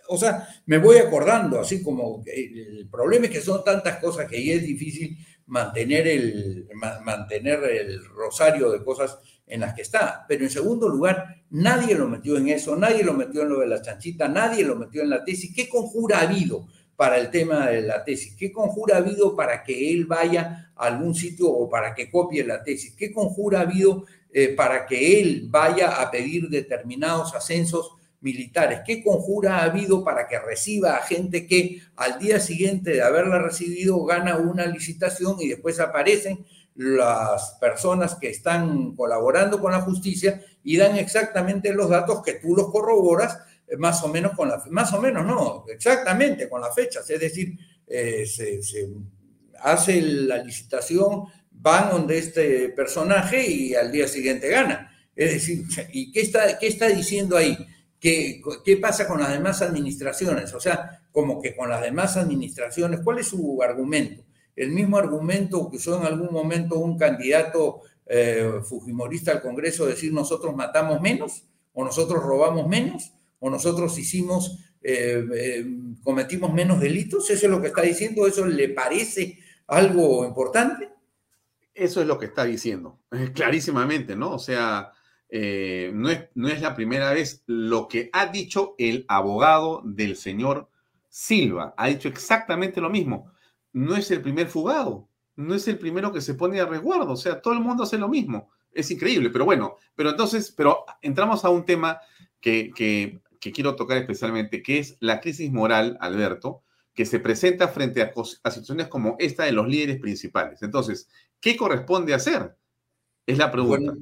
O sea, me voy acordando, así como el problema es que son tantas cosas que ahí es difícil mantener el, mantener el rosario de cosas en las que está. Pero en segundo lugar, nadie lo metió en eso, nadie lo metió en lo de la chanchita, nadie lo metió en la tesis. ¿Qué conjura ha habido para el tema de la tesis? ¿Qué conjura ha habido para que él vaya a algún sitio o para que copie la tesis? ¿Qué conjura ha habido eh, para que él vaya a pedir determinados ascensos militares. ¿Qué conjura ha habido para que reciba a gente que al día siguiente de haberla recibido gana una licitación y después aparecen las personas que están colaborando con la justicia y dan exactamente los datos que tú los corroboras eh, más o menos con la más o menos no, exactamente con las fechas, es decir, eh, se, hace la licitación, van donde este personaje y al día siguiente gana. Es decir, ¿y qué está, qué está diciendo ahí? ¿Qué, pasa con las demás administraciones? O sea, como que con las demás administraciones, ¿cuál es su argumento? El mismo argumento que usó en algún momento un candidato eh, fujimorista al Congreso, decir nosotros matamos menos, o nosotros robamos menos, o nosotros hicimos, eh, eh, cometimos menos delitos. ¿Eso es lo que está diciendo? ¿Eso le parece algo importante? Eso es lo que está diciendo, clarísimamente, ¿no? O sea, no, es, no es la primera vez lo que ha dicho el abogado del señor Silva. Ha dicho exactamente lo mismo. No es el primer fugado, no es el primero que se pone a resguardo. O sea, todo el mundo hace lo mismo. Es increíble, pero bueno, pero entonces, pero entramos a un tema que, que, quiero tocar especialmente, que es la crisis moral, Alberto, que se presenta frente a, a situaciones como esta de los líderes principales. Entonces, ¿qué corresponde hacer? Es la pregunta.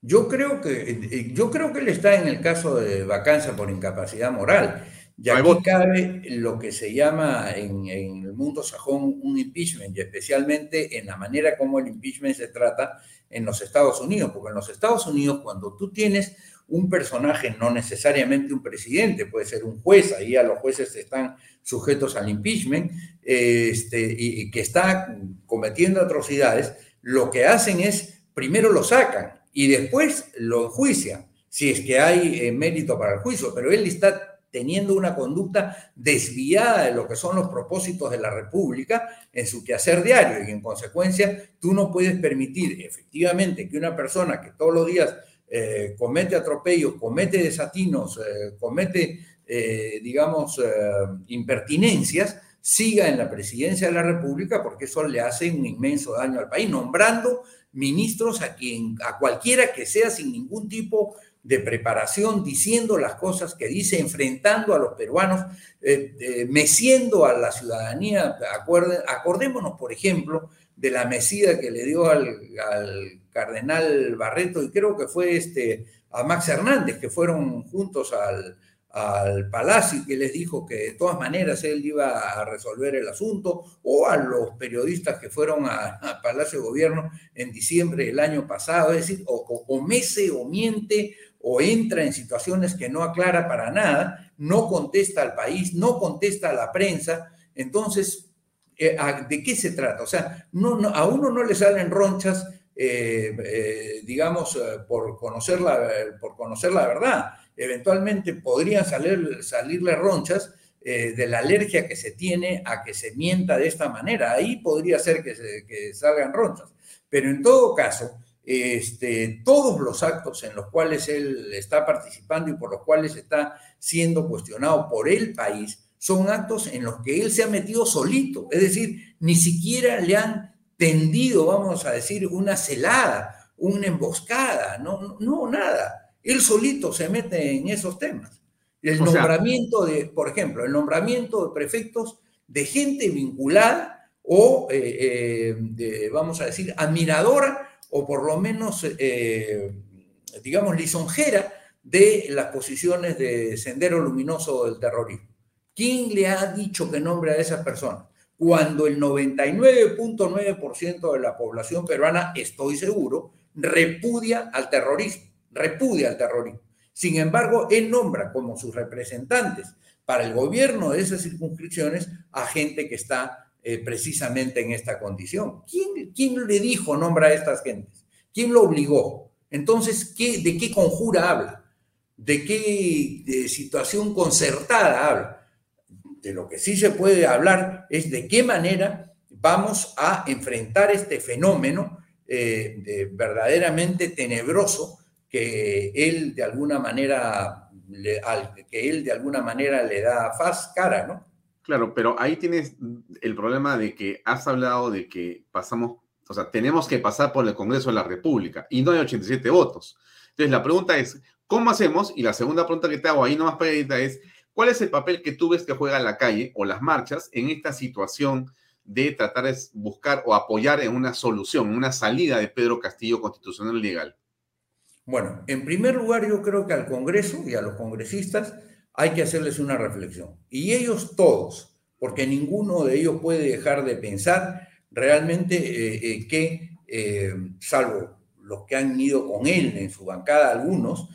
Yo creo que, eh, yo creo que él está en el caso de vacancia por incapacidad moral. Y aquí cabe lo que se llama en, el mundo sajón un impeachment, y especialmente en la manera como el impeachment se trata en los Estados Unidos, porque en los Estados Unidos cuando tú tienes un personaje, no necesariamente un presidente, puede ser un juez, ahí a los jueces están sujetos al impeachment, este, y que está cometiendo atrocidades, lo que hacen es, primero lo sacan, y después lo enjuician, si es que hay eh, mérito para el juicio, pero él está teniendo una conducta desviada de lo que son los propósitos de la República en su quehacer diario. Y en consecuencia tú no puedes permitir efectivamente que una persona que todos los días eh, comete atropellos, comete desatinos, eh, comete, digamos, impertinencias, siga en la presidencia de la República porque eso le hace un inmenso daño al país, nombrando ministros a quien, a cualquiera que sea sin ningún tipo de preparación, diciendo las cosas que dice, enfrentando a los peruanos, eh, meciendo a la ciudadanía. acordémonos, por ejemplo, de la mesida que le dio al, al, cardenal Barreto y creo que fue este, a Max Hernández, que fueron juntos al, al Palacio que les dijo que de todas maneras él iba a resolver el asunto, o a los periodistas que fueron a, Palacio de Gobierno en diciembre del año pasado, es decir, o, o, mece o miente o entra en situaciones que no aclara para nada, no contesta al país, no contesta a la prensa, entonces, eh, ¿de qué se trata? O sea, no, a uno no le salen ronchas, eh, eh, digamos, por, conocer la, por conocer la verdad eventualmente podrían salir, salirle ronchas eh, de la alergia que se tiene a que se mienta de esta manera. Ahí podría ser que, se, salgan ronchas. Pero en todo caso, este, todos los actos en los cuales él está participando y por los cuales está siendo cuestionado por el país son actos en los que él se ha metido solito, es decir, ni siquiera le han tendido, vamos a decir, una celada, una emboscada, no, no, nada. Él solito se mete en esos temas. El nombramiento de, por ejemplo, el nombramiento de prefectos de gente vinculada o, eh, eh, vamos a decir, admiradora o por lo menos, eh, digamos, lisonjera de las posiciones de Sendero Luminoso del terrorismo. ¿Quién le ha dicho que nombre a esas personas? Cuando el 99.9% de la población peruana, estoy seguro, repudia al terrorismo, repudia al terrorismo. Sin embargo, él nombra como sus representantes para el gobierno de esas circunscripciones a gente que está eh, precisamente en esta condición. ¿Quién, ¿Quién, le dijo nombra a estas gentes? ¿Quién lo obligó? Entonces, ¿qué, ¿de qué conjura habla? ¿De qué situación concertada habla? De lo que sí se puede hablar es de qué manera vamos a enfrentar este fenómeno eh, verdaderamente tenebroso que él de alguna manera le, al que él de alguna manera le da faz cara, ¿no? Claro, pero ahí tienes el problema de que has hablado de que pasamos, o sea, tenemos que pasar por el Congreso de la República y no hay 87 votos. Entonces, la pregunta es, ¿cómo hacemos? Y la segunda pregunta que te hago ahí nomás pegadita es, ¿cuál es el papel que tú ves que juega la calle o las marchas en esta situación de tratar de buscar o apoyar en una solución, una salida de Pedro Castillo constitucional legal? Bueno, en primer lugar yo creo que al Congreso y a los congresistas hay que hacerles una reflexión. Y ellos todos, porque ninguno de ellos puede dejar de pensar realmente eh, eh, que, eh, salvo los que han ido con él en su bancada, algunos,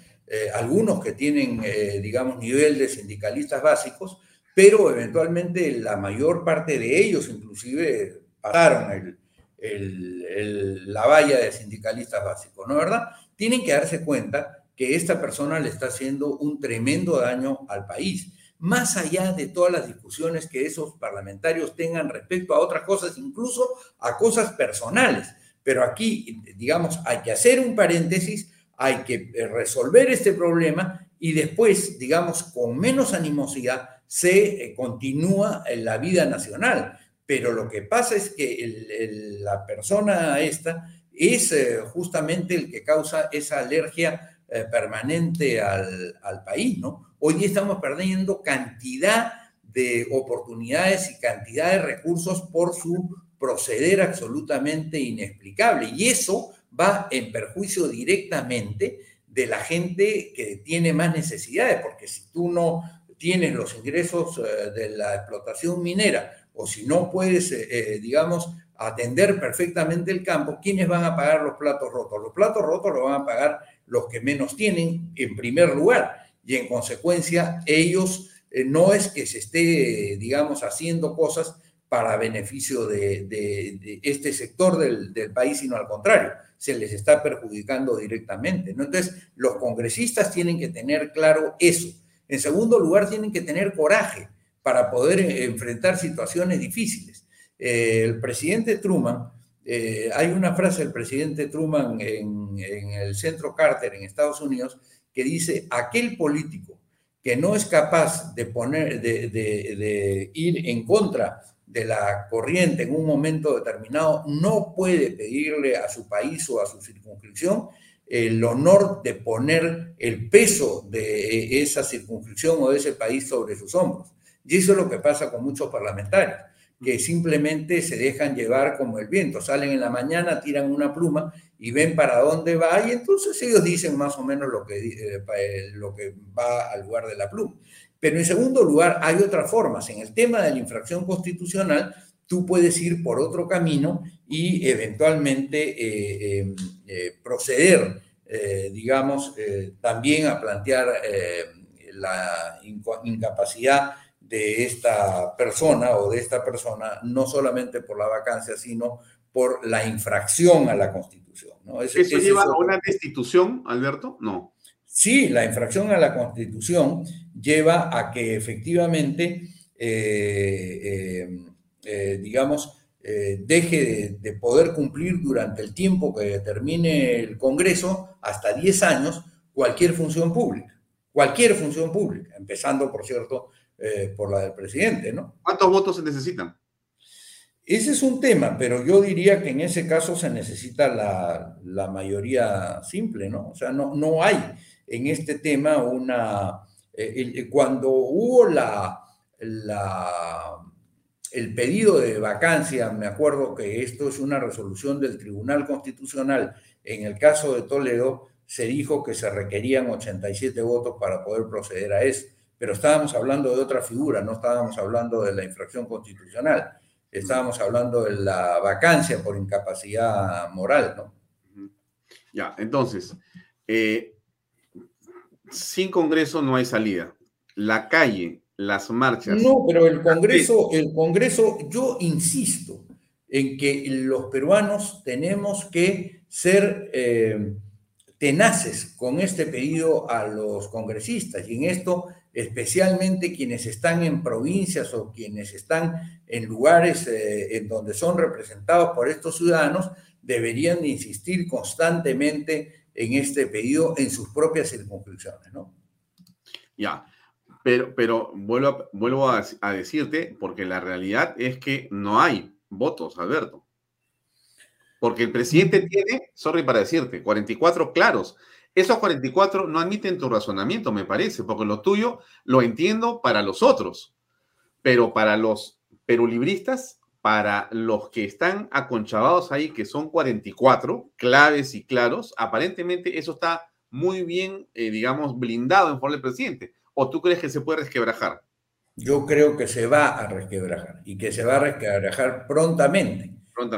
algunos que tienen, digamos, nivel de sindicalistas básicos, pero eventualmente la mayor parte de ellos inclusive pasaron la valla de sindicalistas básicos, ¿no es verdad? Tienen que darse cuenta que esta persona le está haciendo un tremendo daño al país, más allá de todas las discusiones que esos parlamentarios tengan respecto a otras cosas, incluso a cosas personales. Pero aquí, digamos, hay que hacer un paréntesis, hay que eh, resolver este problema y después, digamos, con menos animosidad, se eh, continúa la vida nacional. Pero lo que pasa es que la persona esta es eh, justamente el que causa esa alergia eh, permanente al, país, ¿no? Hoy día estamos perdiendo cantidad de oportunidades y cantidad de recursos por su proceder absolutamente inexplicable. Y eso va en perjuicio directamente de la gente que tiene más necesidades, porque si tú no tienes los ingresos eh, de la explotación minera o si no puedes, digamos, atender perfectamente el campo, ¿quiénes van a pagar los platos rotos? Los platos rotos los van a pagar los que menos tienen en primer lugar y en consecuencia ellos eh, no es que se esté, digamos, haciendo cosas para beneficio de, este sector del, país, sino al contrario, se les está perjudicando directamente. ¿no? Entonces, los congresistas tienen que tener claro eso. En segundo lugar, tienen que tener coraje para poder eh, enfrentar situaciones difíciles. Eh, el presidente Truman, eh, hay una frase del presidente Truman en, el centro Carter en Estados Unidos que dice, aquel político que no es capaz de, poner, de, ir en contra de la corriente en un momento determinado, no puede pedirle a su país o a su circunscripción el honor de poner el peso de esa circunscripción o de ese país sobre sus hombros. Y eso es lo que pasa con muchos parlamentarios que simplemente se dejan llevar como el viento. Salen en la mañana, tiran una pluma y ven para dónde va y entonces ellos dicen más o menos lo que, eh, eh, lo que va al lugar de la pluma. Pero en segundo lugar, hay otras formas. En el tema de la infracción constitucional, tú puedes ir por otro camino y eventualmente eh, em, proceder, digamos, también a plantear la incapacidad de esta persona o de esta persona, no solamente por la vacancia, sino por la infracción a la Constitución. ¿no? ¿Eso lleva a una destitución, Alberto? No. Sí, la infracción a la Constitución lleva a que efectivamente, eh, eh, eh, digamos, deje de, poder cumplir durante el tiempo que termine el Congreso, hasta 10 años, cualquier función pública. Cualquier función pública, empezando, por cierto, eh, por la del presidente, ¿no? ¿Cuántos votos se necesitan? Ese es un tema, pero yo diría que en ese caso se necesita la, mayoría simple, ¿no? O sea, no, no hay en este tema una... Eh, cuando hubo la, la, el pedido de vacancia, me acuerdo que esto es una resolución del Tribunal Constitucional, en el caso de Toledo se dijo que se requerían 87 votos para poder proceder a eso, pero estábamos hablando de otra figura, no estábamos hablando de la infracción constitucional estábamos hablando de la vacancia por incapacidad moral, ¿no? Ya, entonces, eh, sin Congreso no hay salida. La calle, las marchas. No, pero el Congreso, el Congreso, yo insisto en que los peruanos tenemos que ser eh, tenaces con este pedido a los congresistas y en esto especialmente quienes están en provincias o quienes están en lugares eh, en donde son representados por estos ciudadanos, deberían insistir constantemente en este pedido en sus propias circunscripciones, ¿no? Ya, pero, pero vuelvo, vuelvo a, a decirte, porque la realidad es que no hay votos, Alberto. Porque el presidente tiene, sorry para decirte, 44 claros esos 44 no admiten tu razonamiento, me parece, porque lo tuyo lo entiendo para los otros, pero para los perulibristas, para los que están aconchavados ahí, que son 44, claves y claros, aparentemente eso está muy bien, eh, digamos, blindado en favor del presidente. ¿O tú crees que se puede resquebrajar? Yo creo que se va a resquebrajar y que se va a resquebrajar prontamente.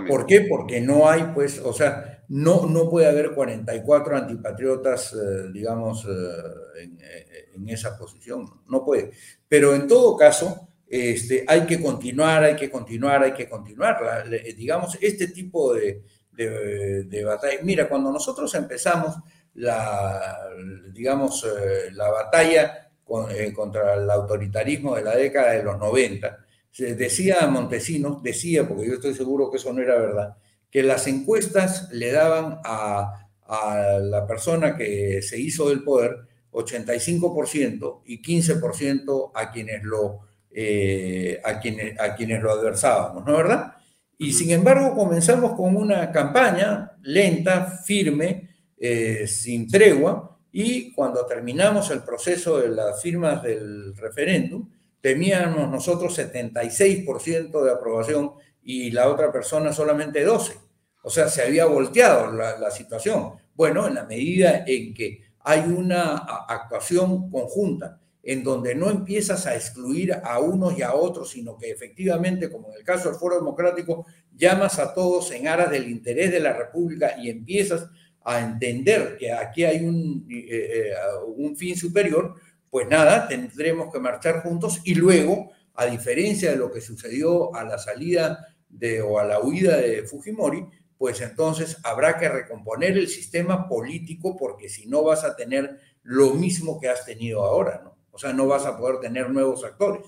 ¿Por qué? Porque no hay, pues, o sea, no, no puede haber 44 antipatriotas, eh, digamos, eh, eh, en, esa posición. No puede. Pero en todo caso, este, hay que continuar, hay que continuar, hay que continuar. digamos, este tipo de, de, batalla. Mira, cuando nosotros empezamos la, digamos, la batalla contra el autoritarismo de la década de los 90, decía Montesinos, decía, porque yo estoy seguro que eso no era verdad, que las encuestas le daban a, la persona que se hizo del poder 85% y 15% a quienes lo, eh, a, quienes, a quienes lo adversábamos, ¿no es verdad? Y sin embargo comenzamos con una campaña lenta, firme, eh, sin tregua, y cuando terminamos el proceso de las firmas del referéndum, teníamos nosotros 76% de aprobación y la otra persona solamente 12%. O sea, se había volteado la, situación. Bueno, en la medida en que hay una actuación conjunta, en donde no empiezas a excluir a unos y a otros, sino que efectivamente, como en el caso del Foro Democrático, llamas a todos en aras del interés de la República y empiezas a entender que aquí hay un, eh, eh, un fin superior, pues nada, tendremos que marchar juntos y luego, a diferencia de lo que sucedió a la salida de, o a la huida de Fujimori, pues entonces habrá que recomponer el sistema político porque si no vas a tener lo mismo que has tenido ahora, ¿no? O sea, no vas a poder tener nuevos actores.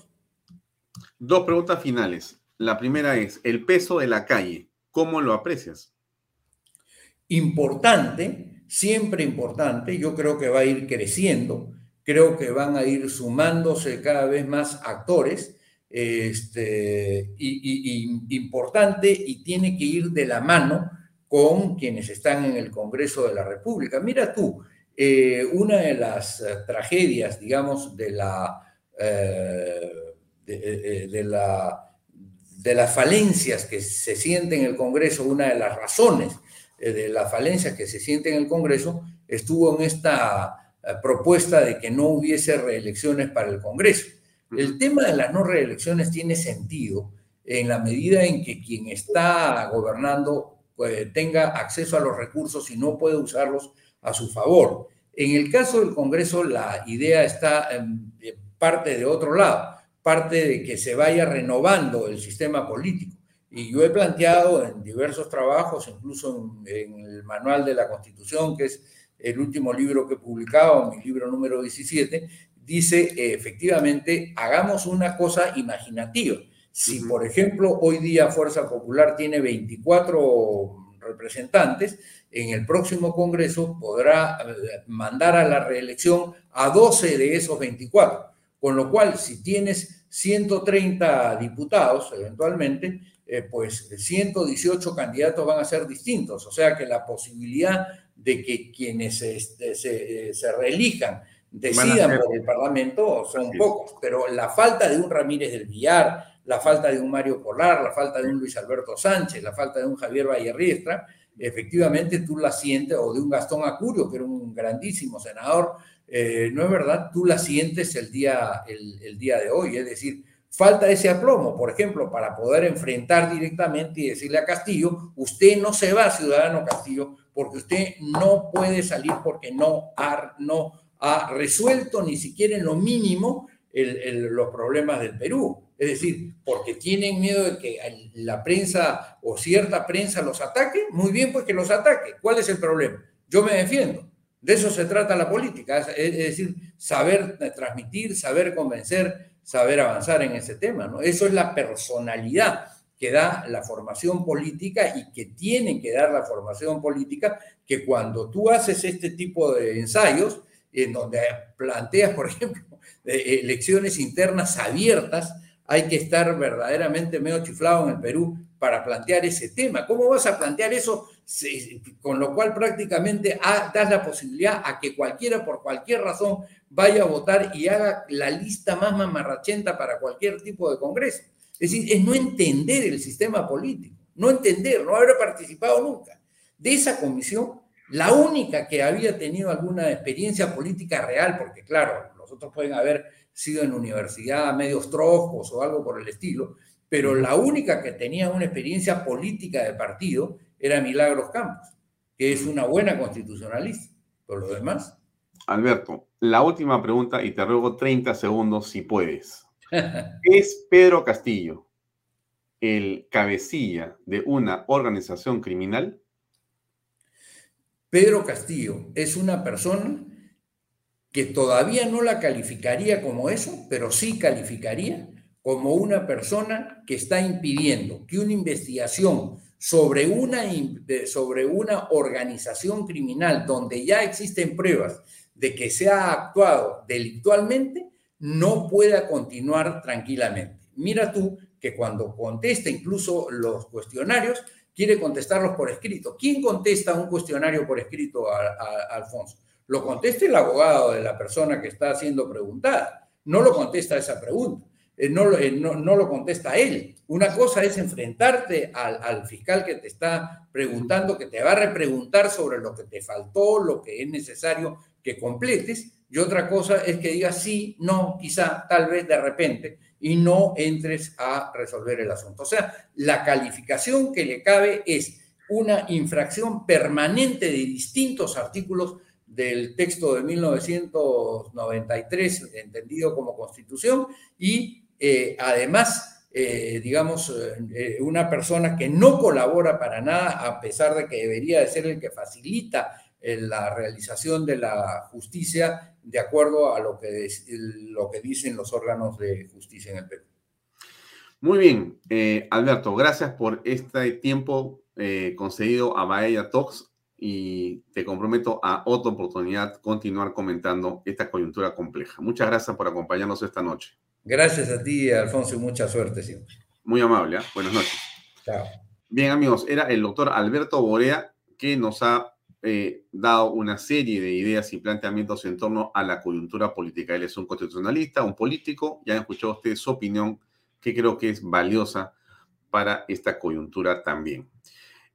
Dos preguntas finales. La primera es, el peso de la calle, ¿cómo lo aprecias? Importante, siempre importante, yo creo que va a ir creciendo creo que van a ir sumándose cada vez más actores, este, importante y tiene que ir de la mano con quienes están en el Congreso de la República. Mira tú, eh, una de las eh, tragedias, digamos, de la, eh, de, la, de las falencias que se sienten en el Congreso, una de las razones de las falencias que se sienten en el Congreso, estuvo en esta propuesta de que no hubiese reelecciones para el Congreso. El tema de las no reelecciones tiene sentido en la medida en que quien está gobernando pues, tenga acceso a los recursos y no puede usarlos a su favor. En el caso del Congreso, la idea está en parte de otro lado, parte de que se vaya renovando el sistema político. Y yo he planteado en diversos trabajos, incluso en, en el manual de la Constitución, que es el último libro que he publicado, mi libro número 17, dice eh, efectivamente, hagamos una cosa imaginativa. Si, por ejemplo, hoy día Fuerza Popular tiene 24 representantes, en el próximo Congreso podrá eh, mandar a la reelección a 12 de esos 24, Con lo cual, si tienes 130 diputados, eventualmente, eh, pues 118 candidatos van a ser distintos. O sea que la posibilidad de que quienes este, se, se, reelijan decidan por el Parlamento son pocos. Pero la falta de un Ramírez del Villar, la falta de un Mario Polar, la falta de un Luis Alberto Sánchez, la falta de un Javier Riestra, efectivamente tú la sientes, o de un Gastón Acurio, que era un grandísimo senador, eh, no es verdad, tú la sientes el día, el, día de hoy. Es decir, falta ese aplomo, por ejemplo, para poder enfrentar directamente y decirle a Castillo, usted no se va, ciudadano Castillo, porque usted no puede salir porque no ha, no ha resuelto ni siquiera en lo mínimo los problemas del Perú. Es decir, porque tienen miedo de que la prensa o cierta prensa los ataque, muy bien, pues que los ataque. ¿Cuál es el problema? Yo me defiendo. De eso se trata la política, es decir, saber transmitir, saber convencer, saber avanzar en ese tema. ¿no? Eso es la personalidad que da la formación política y que tiene que dar la formación política, que cuando tú haces este tipo de ensayos, en donde planteas, por ejemplo, elecciones internas abiertas, hay que estar verdaderamente medio chiflado en el Perú para plantear ese tema. ¿Cómo vas a plantear eso? Con lo cual prácticamente das la posibilidad a que cualquiera por cualquier razón vaya a votar y haga la lista más mamarrachenta para cualquier tipo de congreso. Es decir, es no entender el sistema político, no entender, no haber participado nunca. De esa comisión, la única que había tenido alguna experiencia política real, porque claro, los otros pueden haber sido en universidad medios trojos o algo por el estilo, pero la única que tenía una experiencia política de partido era Milagros Campos, que es una buena constitucionalista. Por lo demás. Alberto, la última pregunta y te ruego 30 segundos si puedes. ¿Es Pedro Castillo el cabecilla de una organización criminal? Pedro Castillo es una persona que todavía no la calificaría como eso, pero sí calificaría como una persona que está impidiendo que una investigación sobre una, sobre una organización criminal donde ya existen pruebas de que se ha actuado delictualmente, no pueda continuar tranquilamente. Mira tú que cuando contesta incluso los cuestionarios, quiere contestarlos por escrito. ¿Quién contesta un cuestionario por escrito, a Alfonso? lo conteste el abogado de la persona que está siendo preguntada, no lo contesta esa pregunta, eh, no, eh, no, lo contesta él. Una cosa es enfrentarte al, al, fiscal que te está preguntando, que te va a repreguntar sobre lo que te faltó, lo que es necesario que completes, y otra cosa es que digas sí, no, quizá, tal vez, de repente, y no entres a resolver el asunto. O sea, la calificación que le cabe es una infracción permanente de distintos artículos del texto de 1993, entendido como constitución, y eh, además, eh, digamos, eh, una persona que no colabora para nada, a pesar de que debería de ser el que facilita la realización de la justicia de acuerdo a lo que, lo que dicen los órganos de justicia en el Perú. Muy bien, Alberto, gracias por este tiempo concedido a Baella Talks y te comprometo a otra oportunidad continuar comentando esta coyuntura compleja. Muchas gracias por acompañarnos esta noche. Gracias a ti, Alfonso, y mucha suerte siempre. Muy amable, ¿eh? buenas noches. Chao. Bien, amigos, era el doctor Alberto Borea que nos ha eh, dado una serie de ideas y planteamientos en torno a la coyuntura política. Él es un constitucionalista, un político, ya han escuchado ustedes su opinión, que creo que es valiosa para esta coyuntura también.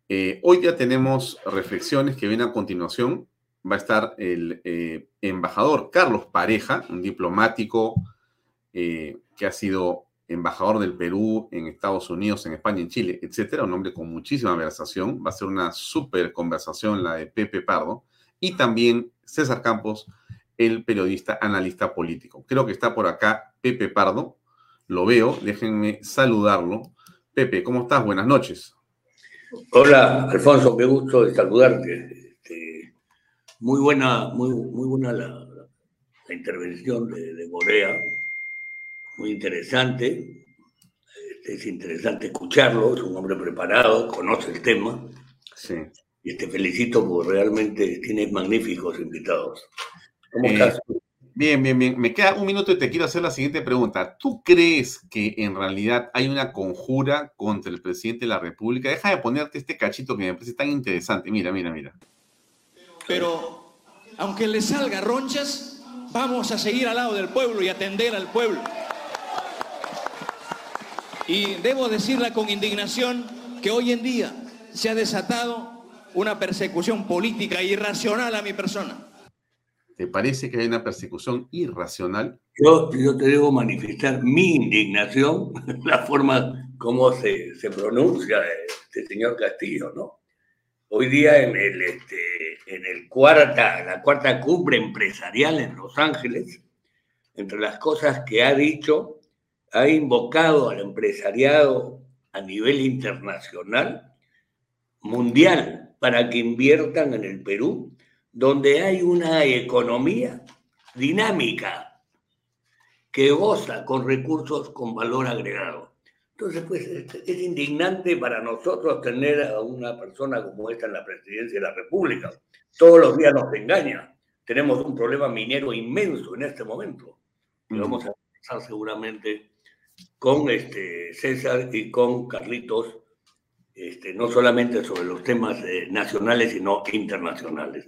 Eh, hoy ya tenemos reflexiones que vienen a continuación. Va a estar el eh, embajador Carlos Pareja, un diplomático que ha sido embajador del Perú en Estados Unidos, en España, en Chile, etcétera, un hombre con muchísima versación. Va a ser una súper conversación la de Pepe Pardo. Y también César Campos, el periodista analista político. Creo que está por acá Pepe Pardo. Lo veo, déjenme saludarlo. Pepe, ¿cómo estás? Buenas noches. Hola, Alfonso, qué gusto de saludarte. Este, muy buena, muy, muy buena la, intervención de, de, muy interesante. Este, es interesante escucharlo, es un hombre preparado, conoce el tema. Sí. Y te felicito porque realmente tienes magníficos invitados. ¿Cómo estás? Bien, bien, bien. Me queda un minuto y te quiero hacer la siguiente pregunta. ¿Tú crees que en realidad hay una conjura contra el presidente de la República? Deja de ponerte este cachito que me parece tan interesante. Mira, mira, mira. Pero aunque le salga ronchas, vamos a seguir al lado del pueblo y atender al pueblo. Y debo decirla con indignación que hoy en día se ha desatado una persecución política irracional a mi persona. ¿Te parece que hay una persecución irracional? Yo, yo te debo manifestar mi indignación, la forma como se, se pronuncia este señor Castillo, ¿no? Hoy día en, el, este, en el cuarta, la cuarta cumbre empresarial en Los Ángeles, entre las cosas que ha dicho, ha invocado al empresariado a nivel internacional, mundial, para que inviertan en el Perú, donde hay una economía dinámica que goza con recursos con valor agregado. Entonces, pues es, indignante para nosotros tener a una persona como esta en la presidencia de la República. Todos los días nos engaña. Tenemos un problema minero inmenso en este momento. Y vamos a empezar seguramente con este César y con Carlitos, este, no solamente sobre los temas eh, nacionales, sino internacionales.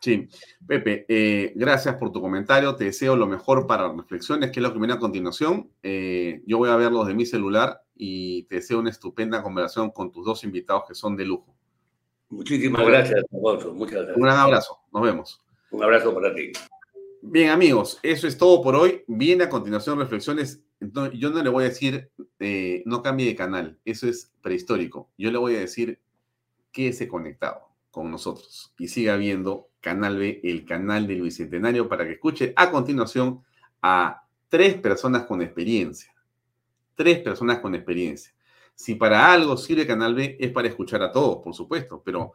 Sí, Pepe, eh, gracias por tu comentario. Te deseo lo mejor para reflexiones, que es lo que viene a continuación. Eh, yo voy a ver los de mi celular y te deseo una estupenda conversación con tus dos invitados que son de lujo. Muchísimas gracias, Alfonso. Muchas gracias. Un gran abrazo. Nos vemos. Un abrazo para ti. Bien, amigos, eso es todo por hoy. Viene a continuación reflexiones. Yo no le voy a decir eh, no cambie de canal, eso es prehistórico. Yo le voy a decir quédese conectado con nosotros y siga viendo Canal B, el canal del Bicentenario, para que escuche a continuación a tres personas con experiencia. Tres personas con experiencia. Si para algo sirve Canal B, es para escuchar a todos, por supuesto, pero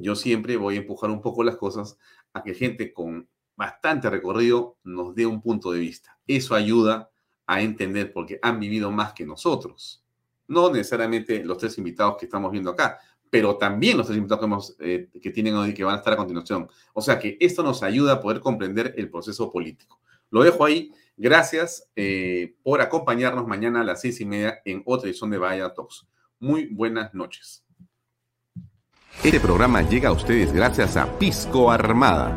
yo siempre voy a empujar un poco las cosas a que gente con bastante recorrido nos dé un punto de vista. Eso ayuda a entender porque han vivido más que nosotros. No necesariamente los tres invitados que estamos viendo acá, pero también los tres invitados que, eh, que tienen hoy que van a estar a continuación. O sea que esto nos ayuda a poder comprender el proceso político. Lo dejo ahí. Gracias eh, por acompañarnos mañana a las seis y media en otra edición de Vaya Talks. Muy buenas noches. Este programa llega a ustedes gracias a Pisco Armada.